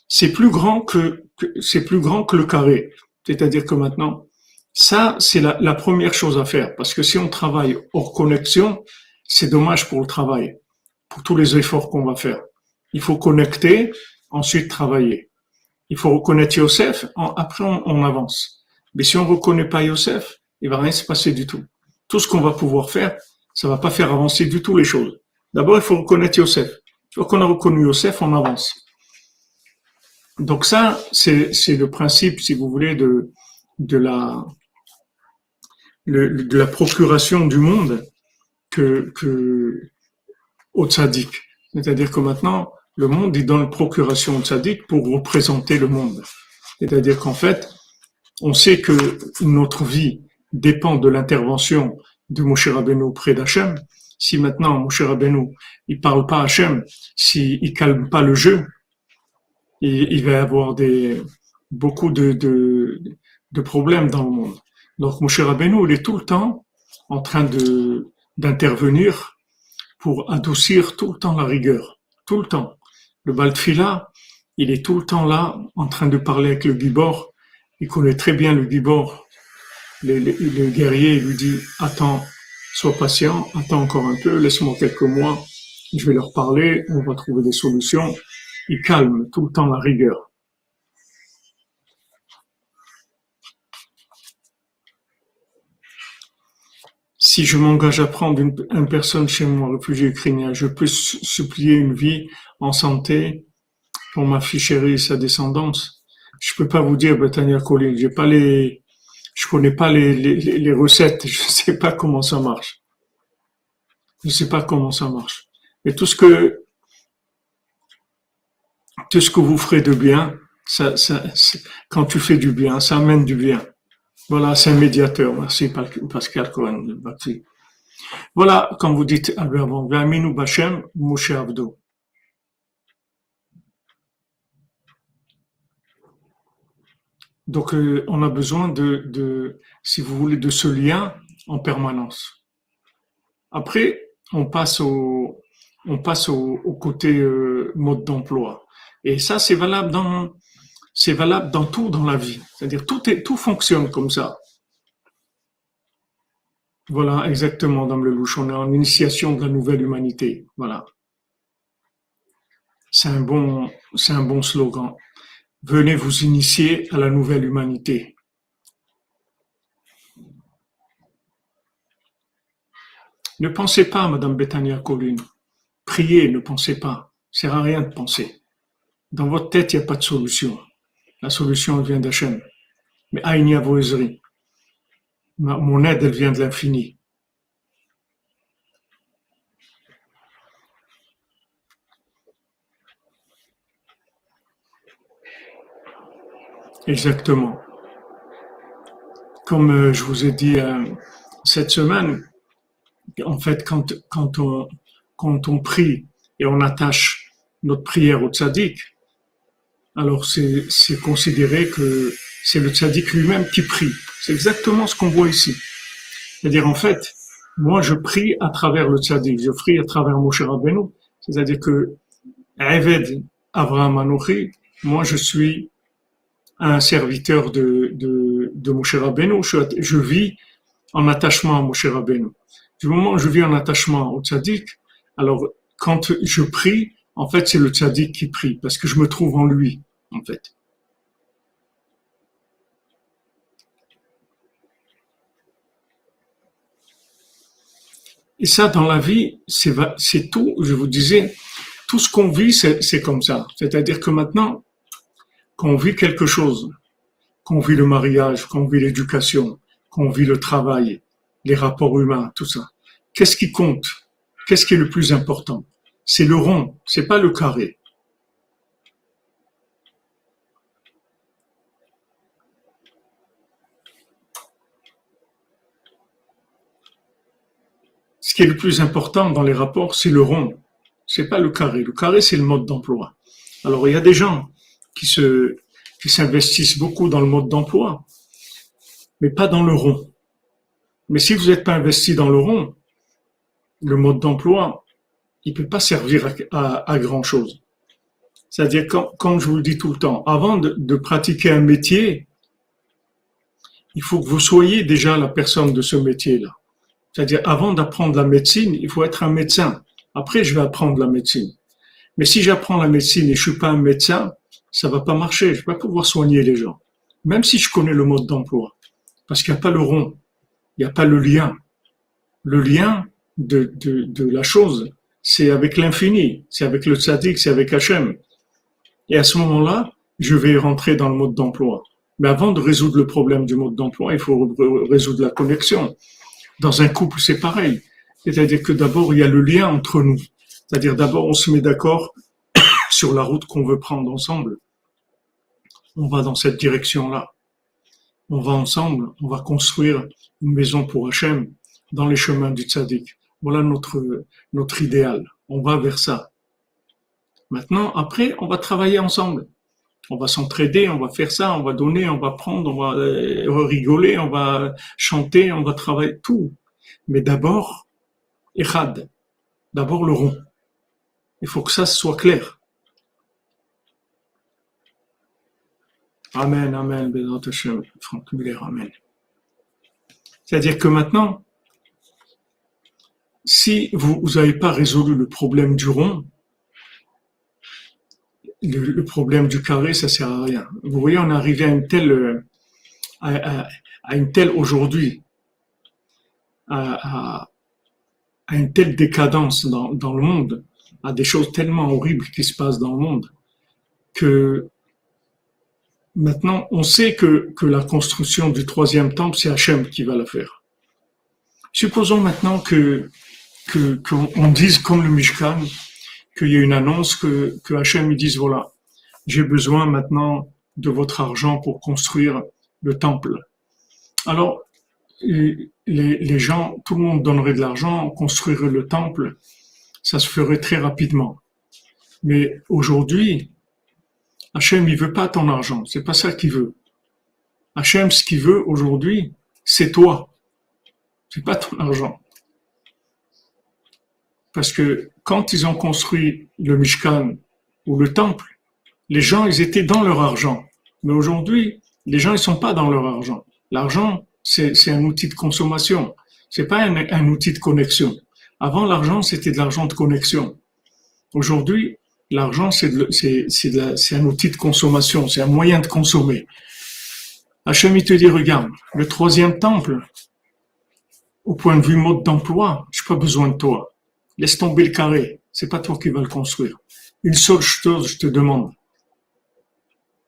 Speaker 1: c'est plus grand que, c'est plus grand que le carré. C'est-à-dire que maintenant, ça, c'est la, première chose à faire. Parce que si on travaille hors connexion, c'est dommage pour le travail, pour tous les efforts qu'on va faire. Il faut connecter, ensuite travailler. Il faut reconnaître Yosef, après on, on avance. Mais si on reconnaît pas Yosef, il va rien se passer du tout tout ce qu'on va pouvoir faire, ça va pas faire avancer du tout les choses. D'abord, il faut reconnaître Yosef. Une fois qu'on a reconnu Yosef, on avance. Donc ça, c'est, le principe, si vous voulez, de, la procuration du monde que, que au tzaddik. C'est-à-dire que maintenant, le monde est dans la procuration au tzaddik pour représenter le monde. C'est-à-dire qu'en fait, on sait que notre vie, dépend de l'intervention de Moshe Rabbeinu auprès d'Hachem. Si maintenant Moshe Rabbeinu, il parle pas à Hachem, s'il il calme pas le jeu, il, va avoir des, beaucoup de, de, de, problèmes dans le monde. Donc Moshe Rabbeinu, il est tout le temps en train de, d'intervenir pour adoucir tout le temps la rigueur. Tout le temps. Le Baltfila, il est tout le temps là, en train de parler avec le Gibor. Il connaît très bien le Gibor, le, guerrier lui dit Attends, sois patient, attends encore un peu, laisse-moi quelques mois, je vais leur parler, on va trouver des solutions. Il calme tout le temps la rigueur. Si je m'engage à prendre une, personne chez moi, réfugié ukrainien, je peux supplier une vie en santé pour ma fille chérie et sa descendance. Je peux pas vous dire, Betania Colline, j'ai pas les, je connais pas les, les, les recettes, *laughs* je sais pas comment ça marche. Je sais pas comment ça marche. Mais tout ce que tout ce que vous ferez de bien, ça, ça, quand tu fais du bien, ça amène du bien. Voilà, c'est un médiateur. Merci Pascal Cohen. Voilà, comme vous dites, Albert Von, Bachem, Moshe Abdo. Donc, euh, on a besoin de, si vous voulez, de ce lien en permanence. Après, on passe au, côté euh, mode d'emploi. Et ça, c'est valable dans, tout dans la vie. C'est-à-dire tout est, tout fonctionne comme ça. Voilà, exactement, Dame Lelouch. On est en initiation de la nouvelle humanité. Voilà. C'est un bon, c'est un bon slogan. Venez vous initier à la nouvelle humanité. Ne pensez pas, Madame Bethania Colline. Priez, ne pensez pas. Ça sert à rien de penser. Dans votre tête, il n'y a pas de solution. La solution, vient d'Hachem. Mais Aïnia Voezri. Mon aide, elle vient de l'infini. Exactement. Comme euh, je vous ai dit euh, cette semaine, en fait, quand, quand, on, quand on prie et on attache notre prière au tzaddik, alors c'est considéré que c'est le tzaddik lui-même qui prie. C'est exactement ce qu'on voit ici. C'est-à-dire, en fait, moi, je prie à travers le tzaddik, je prie à travers Moshe Rabbeinu. C'est-à-dire que, Eved Avraham Anochi, moi, je suis un serviteur de, de, de Moshe je, vis en attachement à Moshe Rabbeinu. Du moment où je vis en attachement au tzaddik, alors quand je prie, en fait, c'est le tzaddik qui prie, parce que je me trouve en lui, en fait. Et ça, dans la vie, c'est tout, je vous disais, tout ce qu'on vit, c'est comme ça. C'est-à-dire que maintenant, quand on vit quelque chose, qu'on vit le mariage, qu'on vit l'éducation, qu'on vit le travail, les rapports humains, tout ça. Qu'est-ce qui compte? Qu'est-ce qui est le plus important? C'est le rond, c'est pas le carré. Ce qui est le plus important dans les rapports, c'est le rond. C'est pas le carré. Le carré, c'est le mode d'emploi. Alors, il y a des gens qui se, qui s'investissent beaucoup dans le mode d'emploi, mais pas dans le rond. Mais si vous n'êtes pas investi dans le rond, le mode d'emploi, il peut pas servir à, grand chose. C'est-à-dire, comme je vous le dis tout le temps, avant de, de pratiquer un métier, il faut que vous soyez déjà la personne de ce métier-là. C'est-à-dire, avant d'apprendre la médecine, il faut être un médecin. Après, je vais apprendre la médecine. Mais si j'apprends la médecine et je suis pas un médecin, ça va pas marcher. Je vais pas pouvoir soigner les gens. Même si je connais le mode d'emploi. Parce qu'il n'y a pas le rond. Il n'y a pas le lien. Le lien de, de, de la chose, c'est avec l'infini. C'est avec le tzaddik, c'est avec Hachem. Et à ce moment-là, je vais rentrer dans le mode d'emploi. Mais avant de résoudre le problème du mode d'emploi, il faut résoudre la connexion. Dans un couple, c'est pareil. C'est-à-dire que d'abord, il y a le lien entre nous. C'est-à-dire d'abord, on se met d'accord *coughs* sur la route qu'on veut prendre ensemble. On va dans cette direction-là. On va ensemble, on va construire une maison pour Hachem dans les chemins du tzaddik. Voilà notre, notre idéal. On va vers ça. Maintenant, après, on va travailler ensemble. On va s'entraider, on va faire ça, on va donner, on va prendre, on va euh, rigoler, on va chanter, on va travailler, tout. Mais d'abord, Echad. D'abord le rond. Il faut que ça soit clair. Amen, Amen, Franck Muller, Amen. C'est-à-dire que maintenant, si vous n'avez pas résolu le problème du rond, le, problème du carré, ça sert à rien. Vous voyez, on est arrivé à une telle, aujourd'hui, à, à une telle décadence dans le monde, à des choses tellement horribles qui se passent dans le monde, que maintenant on sait que, que la construction du troisième temple, c'est Hachem qui va la faire. Supposons maintenant que qu'on dise comme le Mishkan, qu'il y a une annonce que, que Hachem dise voilà, j'ai besoin maintenant de votre argent pour construire le temple. Alors, les, les, gens, tout le monde donnerait de l'argent, construirait le temple, ça se ferait très rapidement. Mais aujourd'hui, Hachem, il veut pas ton argent, c'est pas ça qu'il veut. Hachem, ce qu'il veut aujourd'hui, c'est toi. C'est pas ton argent. Parce que quand ils ont construit le Mishkan ou le temple, les gens, ils étaient dans leur argent. Mais aujourd'hui, les gens, ils sont pas dans leur argent. L'argent, c'est un outil de consommation. C'est pas un, outil de connexion. Avant, l'argent, c'était de l'argent de connexion. Aujourd'hui, l'argent, c'est un outil de consommation, c'est un moyen de consommer. Hachem, il te dit, regarde, le troisième temple, au point de vue mode d'emploi, j'ai pas besoin de toi. Laisse tomber le carré. C'est pas toi qui vas le construire. Une seule chose, je te demande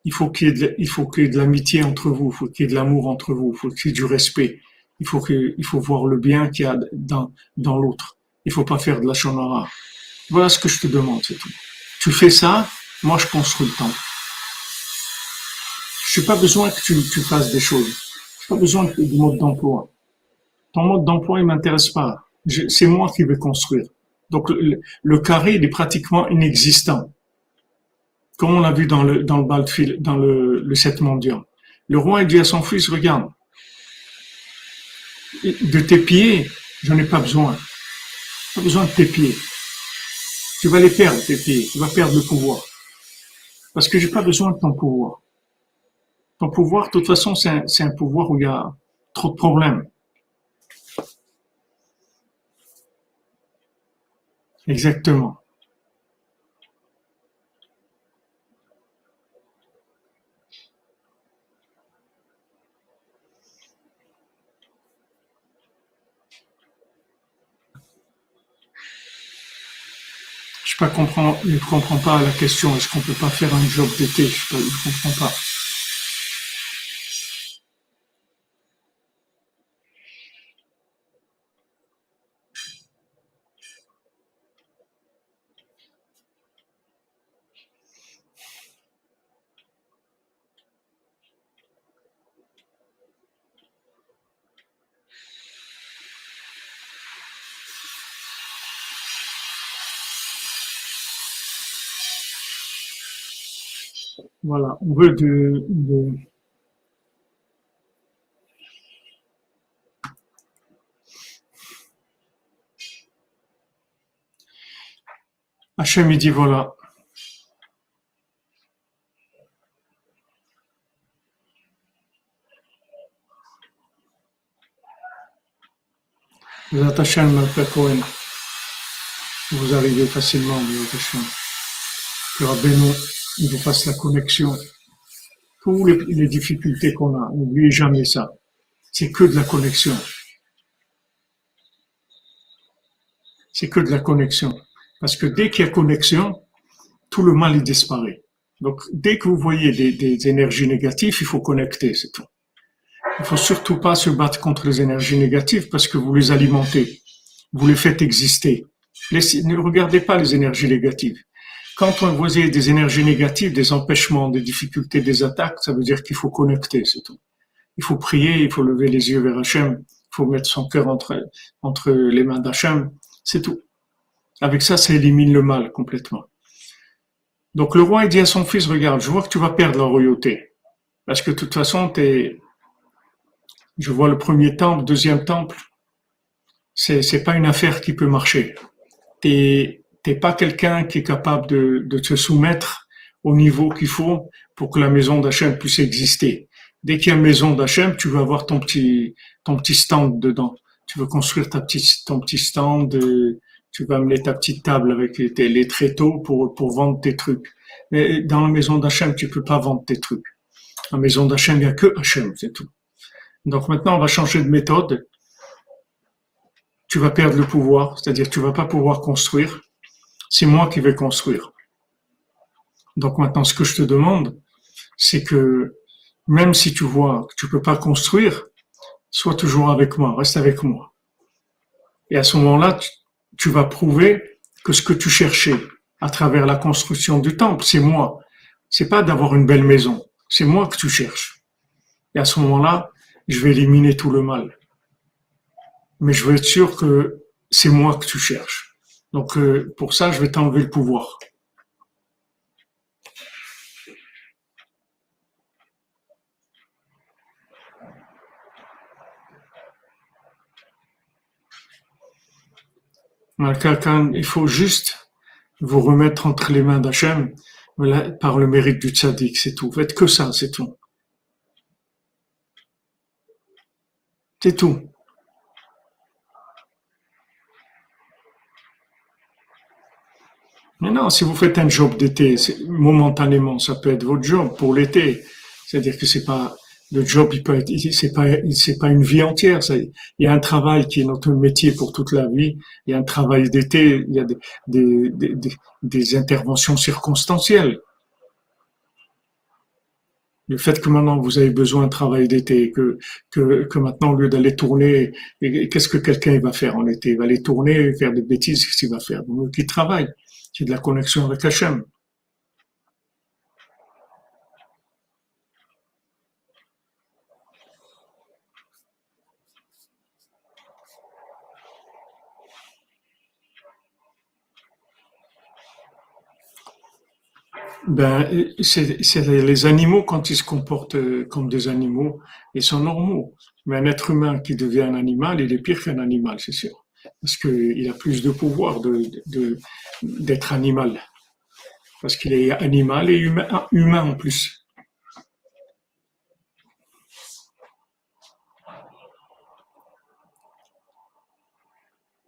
Speaker 1: il faut qu'il y ait de, l'amitié entre vous, il faut qu'il y ait de l'amour entre vous, il faut qu'il y ait du respect. Il faut que, il faut voir le bien qu'il y a dans, l'autre. Il faut pas faire de la chanara. Voilà ce que je te demande, c'est tout. Tu fais ça, moi je construis le temps. Je n'ai pas besoin que tu, tu fasses des choses. Je n'ai pas besoin du mode d'emploi. Ton mode d'emploi, il m'intéresse pas. C'est moi qui vais construire. Donc le, carré, il est pratiquement inexistant comme on l'a vu dans le, dans le dans le, le 7 mondial. Le roi dit à son fils, regarde, de tes pieds, j'en ai pas besoin. Pas besoin de tes pieds. Tu vas les perdre, tes pieds. Tu vas perdre le pouvoir. Parce que j'ai pas besoin de ton pouvoir. Ton pouvoir, de toute façon, c'est un, un pouvoir où il y a trop de problèmes. Exactement. Pas comprends, ne comprends pas la question. Est-ce qu'on peut pas faire un job d'été? Je ne comprends pas. Voilà, on veut de, de Hachem, il dit voilà. Vous Hachem, Cohen. Vous arrivez facilement, Bézat Hachem. Que Rabbeinu, il vous fasse la connexion. Toutes les, les difficultés qu'on a, n'oubliez jamais ça. C'est que de la connexion. C'est que de la connexion. Parce que dès qu'il y a connexion, tout le mal il disparaît. Donc, dès que vous voyez des, énergies négatives, il faut connecter, c'est tout. Il faut surtout pas se battre contre les énergies négatives parce que vous les alimentez. Vous les faites exister. ne regardez pas les énergies négatives. Quand on voit des énergies négatives, des empêchements, des difficultés, des attaques, ça veut dire qu'il faut connecter, c'est tout. Il faut prier, il faut lever les yeux vers Hachem, il faut mettre son cœur entre, entre les mains d'Hachem, c'est tout. Avec ça, ça élimine le mal complètement. Donc le roi il dit à son fils, regarde, je vois que tu vas perdre la royauté. Parce que de toute façon, es, je vois le premier temple, deuxième temple, c'est, c'est pas une affaire qui peut marcher. T'es pas quelqu'un qui est capable de, de te soumettre au niveau qu'il faut pour que la maison d'Hachem puisse exister. Dès qu'il y a une maison d'Hachem, tu vas avoir ton petit, ton petit stand dedans. Tu veux construire ta petite, ton petit stand de, tu vas amener ta petite table avec les tréteaux pour, pour vendre tes trucs. Mais dans la maison d'Hachem, tu peux pas vendre tes trucs. La maison d'Hachem, il n'y a que Hachem, c'est tout. Donc maintenant, on va changer de méthode. Tu vas perdre le pouvoir, c'est-à-dire tu vas pas pouvoir construire. C'est moi qui vais construire. Donc maintenant, ce que je te demande, c'est que même si tu vois que tu peux pas construire, sois toujours avec moi, reste avec moi. Et à ce moment-là, tu vas prouver que ce que tu cherchais à travers la construction du temple, c'est moi. C'est pas d'avoir une belle maison. C'est moi que tu cherches. Et à ce moment-là, je vais éliminer tout le mal. Mais je veux être sûr que c'est moi que tu cherches. Donc, euh, pour ça, je vais t'enlever le pouvoir. il faut juste vous remettre entre les mains d'Hachem par le mérite du tzaddik, c'est tout. Faites que ça, c'est tout. C'est tout. Mais non, si vous faites un job d'été, momentanément, ça peut être votre job pour l'été. C'est-à-dire que c'est pas, le job, il peut être, c'est pas, c'est pas une vie entière. Ça, il y a un travail qui est notre métier pour toute la vie. Il y a un travail d'été. Il y a des, des, des, des, interventions circonstancielles. Le fait que maintenant vous avez besoin de travail d'été, que, que, que maintenant au lieu d'aller tourner, qu'est-ce que quelqu'un va faire en été? Il va aller tourner, faire des bêtises, qu'est-ce qu'il va faire? Donc il travaille. C'est de la connexion avec Hachem. Ben, c'est les animaux quand ils se comportent euh, comme des animaux, ils sont normaux. Mais un être humain qui devient un animal, il est pire qu'un animal, c'est sûr, parce qu'il a plus de pouvoir de d'être animal, parce qu'il est animal et humain, humain en plus.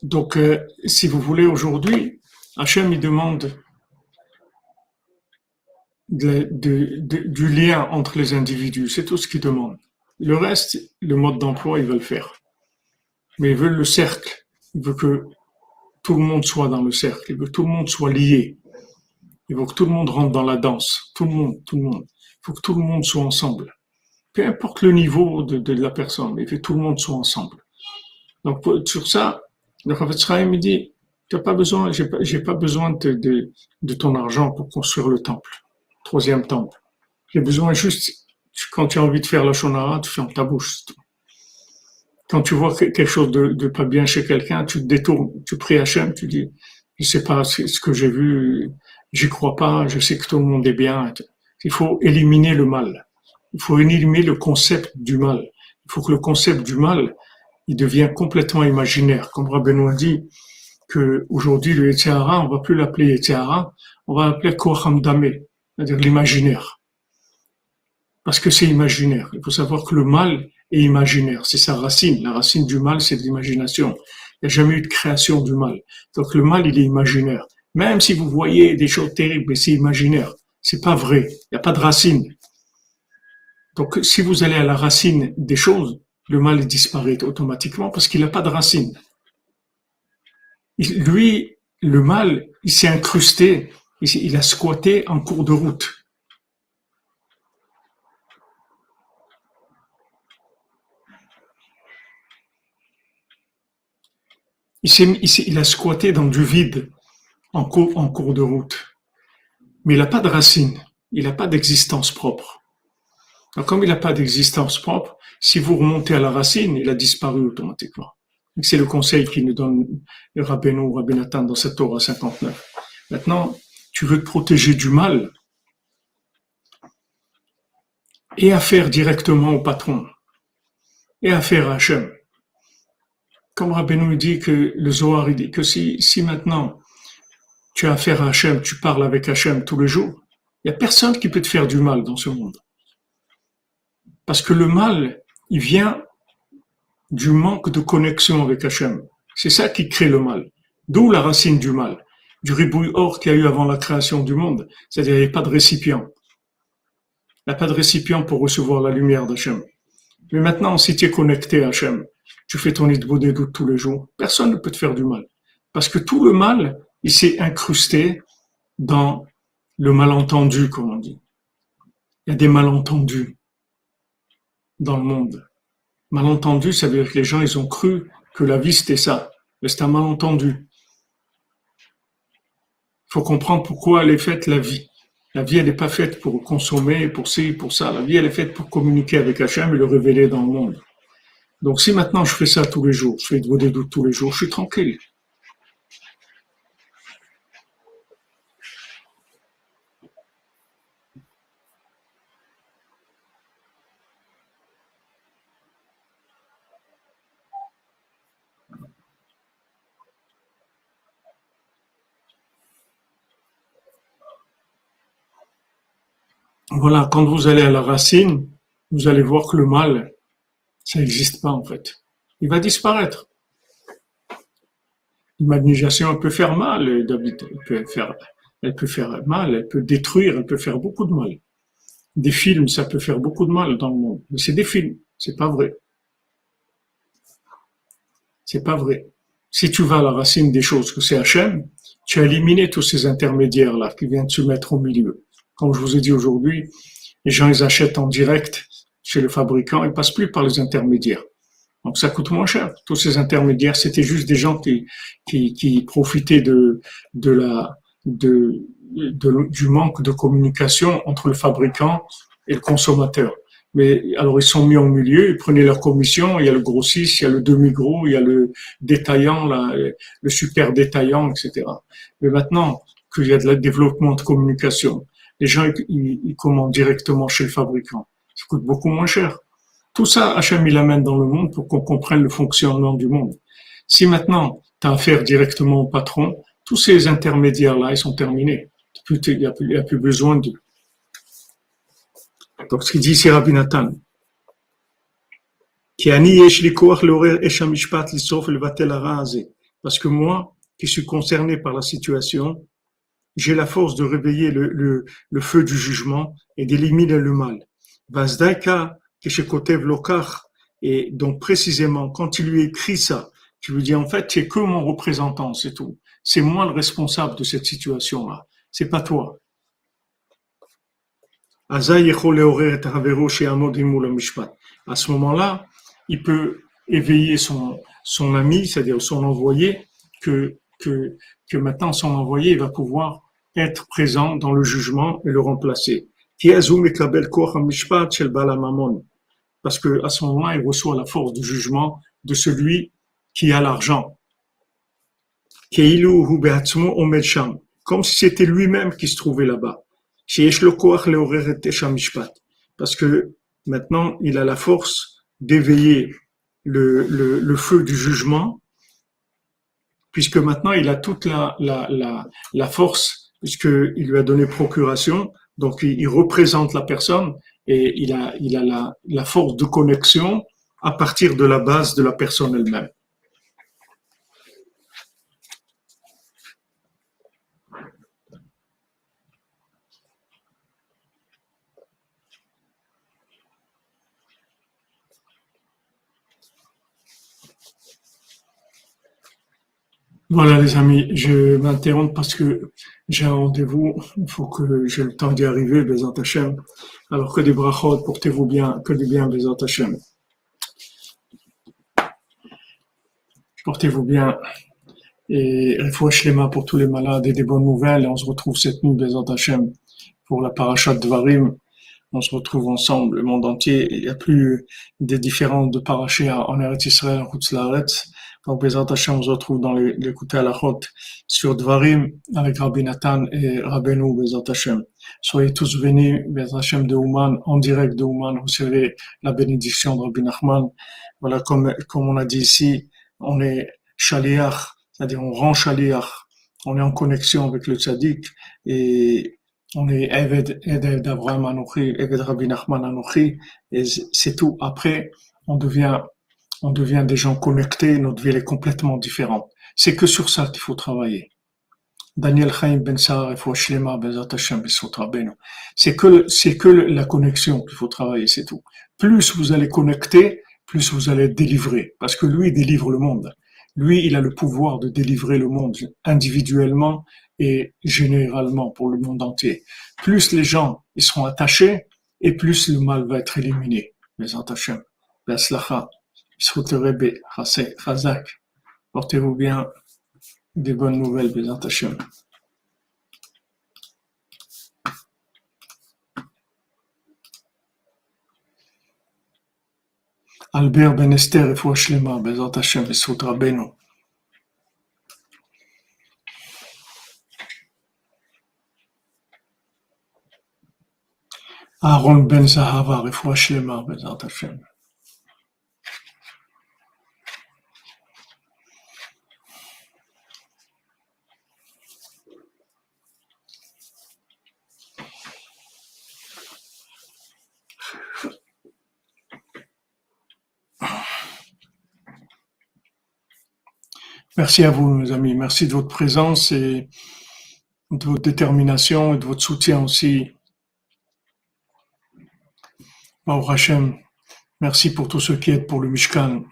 Speaker 1: Donc, euh, si vous voulez, aujourd'hui, Hachem, il demande du lien entre les individus. C'est tout ce qu'ils demandent. Le reste, le mode d'emploi, ils veulent faire. Mais ils veulent le cercle. Ils veulent que tout le monde soit dans le cercle. Ils veulent que tout le monde soit lié. Ils veulent que tout le monde rentre dans la danse. Tout le monde, tout le monde. Il faut que tout le monde soit ensemble. Peu importe le niveau de, la personne, il faut que tout le monde soit ensemble. Donc, sur ça, le Rav me dit, tu n'as pas besoin, j'ai pas, pas besoin de, de ton argent pour construire le temple troisième temple. J'ai besoin juste, quand tu as envie de faire la shonara, tu fermes ta bouche. Quand tu vois quelque chose de, pas bien chez quelqu'un, tu te détournes, tu pries Hachem, tu dis, je sais pas ce que j'ai vu, j'y crois pas, je sais que tout le monde est bien. Il faut éliminer le mal. Il faut éliminer le concept du mal. Il faut que le concept du mal, il devient complètement imaginaire. Comme Rabbeinu dit que aujourd'hui le Yetzirah, on va plus l'appeler Yetzirah, on va l'appeler Koham c'est-à-dire l'imaginaire. Parce que c'est imaginaire. Il faut savoir que le mal est imaginaire. C'est sa racine. La racine du mal, c'est l'imagination. Il n'y a jamais eu de création du mal. Donc le mal, il est imaginaire. Même si vous voyez des choses terribles, c'est imaginaire. C'est pas vrai. Il n'y a pas de racine. Donc si vous allez à la racine des choses, le mal disparaît automatiquement parce qu'il n'a pas de racine. Lui, le mal, il s'est incrusté, il a squatté en cours de route. Il, a squatté dans du vide en cours, de route. Mais il n'a pas de racine, il n'a pas d'existence propre. Donc, comme il n'a pas d'existence propre, si vous remontez à la racine, il a disparu automatiquement. C'est le conseil qui nous donne le Rabbeinu ou Rabbenatan dans cette Torah 59. Maintenant, tu veux te protéger du mal et affaire directement au patron et affaire à Hachem comme Rabbeinu dit que le Zohar il dit que si, si maintenant tu as affaire à Hachem, tu parles avec Hachem tous les jours, il n'y a personne qui peut te faire du mal dans ce monde. Parce que le mal, il vient du manque de connexion avec Hachem. C'est ça qui crée le mal. D'où la racine du mal, du ribouille or qu'il y a eu avant la création du monde. C'est-à-dire, il n'y a pas de récipient. Il n'y a pas de récipient pour recevoir la lumière d'Hachem. Mais maintenant, si tu es connecté à Hachem, tu fais ton idbo des doutes tous les jours, personne ne peut te faire du mal. Parce que tout le mal, il s'est incrusté dans le malentendu, comme on dit. Il y a des malentendus dans le monde. Malentendu, ça veut dire que les gens, ils ont cru que la vie, c'était ça. Mais c'est un malentendu. Il faut comprendre pourquoi elle est faite, la vie. La vie, elle n'est pas faite pour consommer, pour ci, pour ça. La vie, elle est faite pour communiquer avec Hachem et le révéler dans le monde. Donc si maintenant je fais ça tous les jours, je fais des doutes tous les jours, je suis tranquille. Voilà, quand vous allez à la racine, vous allez voir que le mal, ça n'existe pas en fait. Il va disparaître. L'imagination, peut faire mal, Elle peut faire, elle peut faire mal, elle peut détruire, elle peut faire beaucoup de mal. Des films, ça peut faire beaucoup de mal dans le monde. Mais c'est des films, c'est pas vrai. C'est pas vrai. Si tu vas à la racine des choses, que c'est Hachem, tu as éliminé tous ces intermédiaires-là qui viennent se mettre au milieu. Comme je vous ai dit aujourd'hui, les gens, ils achètent en direct chez le fabricant et passe plus par les intermédiaires. Donc ça coûte moins cher. Tous ces intermédiaires, c'était juste des gens qui, qui, qui profitaient de, de la, de, du manque de communication entre le fabricant et le consommateur. Mais alors ils sont mis au milieu, ils prenaient leur commission, il y a le grossiste, il y a le demi-gros, il y a le détaillant, le super détaillant, etc. Mais maintenant qu'il y a de la développement de communication, les gens ils, ils commandent directement chez le fabricant ça coûte beaucoup moins cher. Tout ça, Hachem, il amène dans le monde pour qu'on comprenne le fonctionnement du monde. Si maintenant, tu as affaire directement au patron, tous ces intermédiaires-là, ils sont terminés. Il n'y a, plus besoin de... Donc, ce qu'il dit ici Rabbi Nathan, parce que moi, qui suis concerné par la situation, j'ai la force de réveiller le, le feu du jugement et d'éliminer le mal. Vazdaika Keshekotev Lokach. Et donc, précisément, quand il lui écrit ça, tu lui dis, en fait, tu es que mon représentant, c'est tout. C'est moi le responsable de cette situation-là. C'est pas toi. À ce moment-là, il peut éveiller son, son ami, c'est-à-dire son envoyé, que, que, que maintenant son envoyé va pouvoir être présent dans le jugement et le remplacer. Parce que à ce moment-là, il reçoit la force du jugement de celui qui a l'argent. Comme si c'était lui-même qui se trouvait là-bas. Parce que maintenant, il a la force d'éveiller le, le, le, feu du jugement, puisque maintenant il a toute la, la, la, la force, puisqu'il lui a donné procuration, donc il, représente la personne et il a, la force de connexion à partir de la base de la personne elle-même. Voilà les amis, je m'interromps parce que j'ai un rendez-vous, il faut que j'ai le temps d'y arriver, Bézant Hachem. Alors que des brachot, portez-vous bien, que du bien, Bézant Hachem. Portez-vous bien et les mains pour tous les malades et des bonnes nouvelles. On se retrouve cette nuit, Bézant Hachem, pour la parachat de Varim. On se retrouve ensemble, le monde entier. Il n'y a plus des différences de en Eretz Israël, en Laaretz. Donc, Bézat Hashem, on se retrouve dans l'écouter à la route sur Dvarim avec Rabbi Nathan et Rabbeinu Bézat Hashem. Soyez tous bénis, Bézat Hashem de Ouman, en direct de Ouman, savez la bénédiction de Rabbi Nachman. Voilà, comme, comme on a dit ici, on est shaliach, c'est-à-dire on rend shaliach, on est en connexion avec le tzaddik et on est Eved, Eved d'Abraham Anochi, Eved Rabbi Nachman Anochi, et c'est tout. Après, on devient on devient des gens connectés, notre vie est complètement différente. C'est que sur ça qu'il faut travailler. Daniel Chaim Ben Sahar C'est que, c'est que la connexion qu'il faut travailler, c'est tout. Plus vous allez connecter, plus vous allez délivrer. Parce que lui, il délivre le monde. Lui, il a le pouvoir de délivrer le monde individuellement et généralement pour le monde entier. Plus les gens, ils seront attachés, et plus le mal va être éliminé. Les attachés. Rebbe, Razak. Portez-vous bien. Des bonnes nouvelles, Bézant Hashem. Albert Ben Esther et Fouachlema, Bézant Hashem, et Soudra Beno. Aaron Ben Zahava, et Fouachlema, Bézant Hashem. Merci à vous, mes amis. Merci de votre présence et de votre détermination et de votre soutien aussi. Merci pour tous ceux qui aident pour le Mishkan.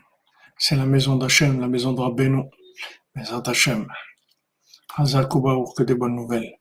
Speaker 1: C'est la maison d'Hachem, la maison de Rabbeinu. Maison d'Hachem. Hazak que des bonnes nouvelles.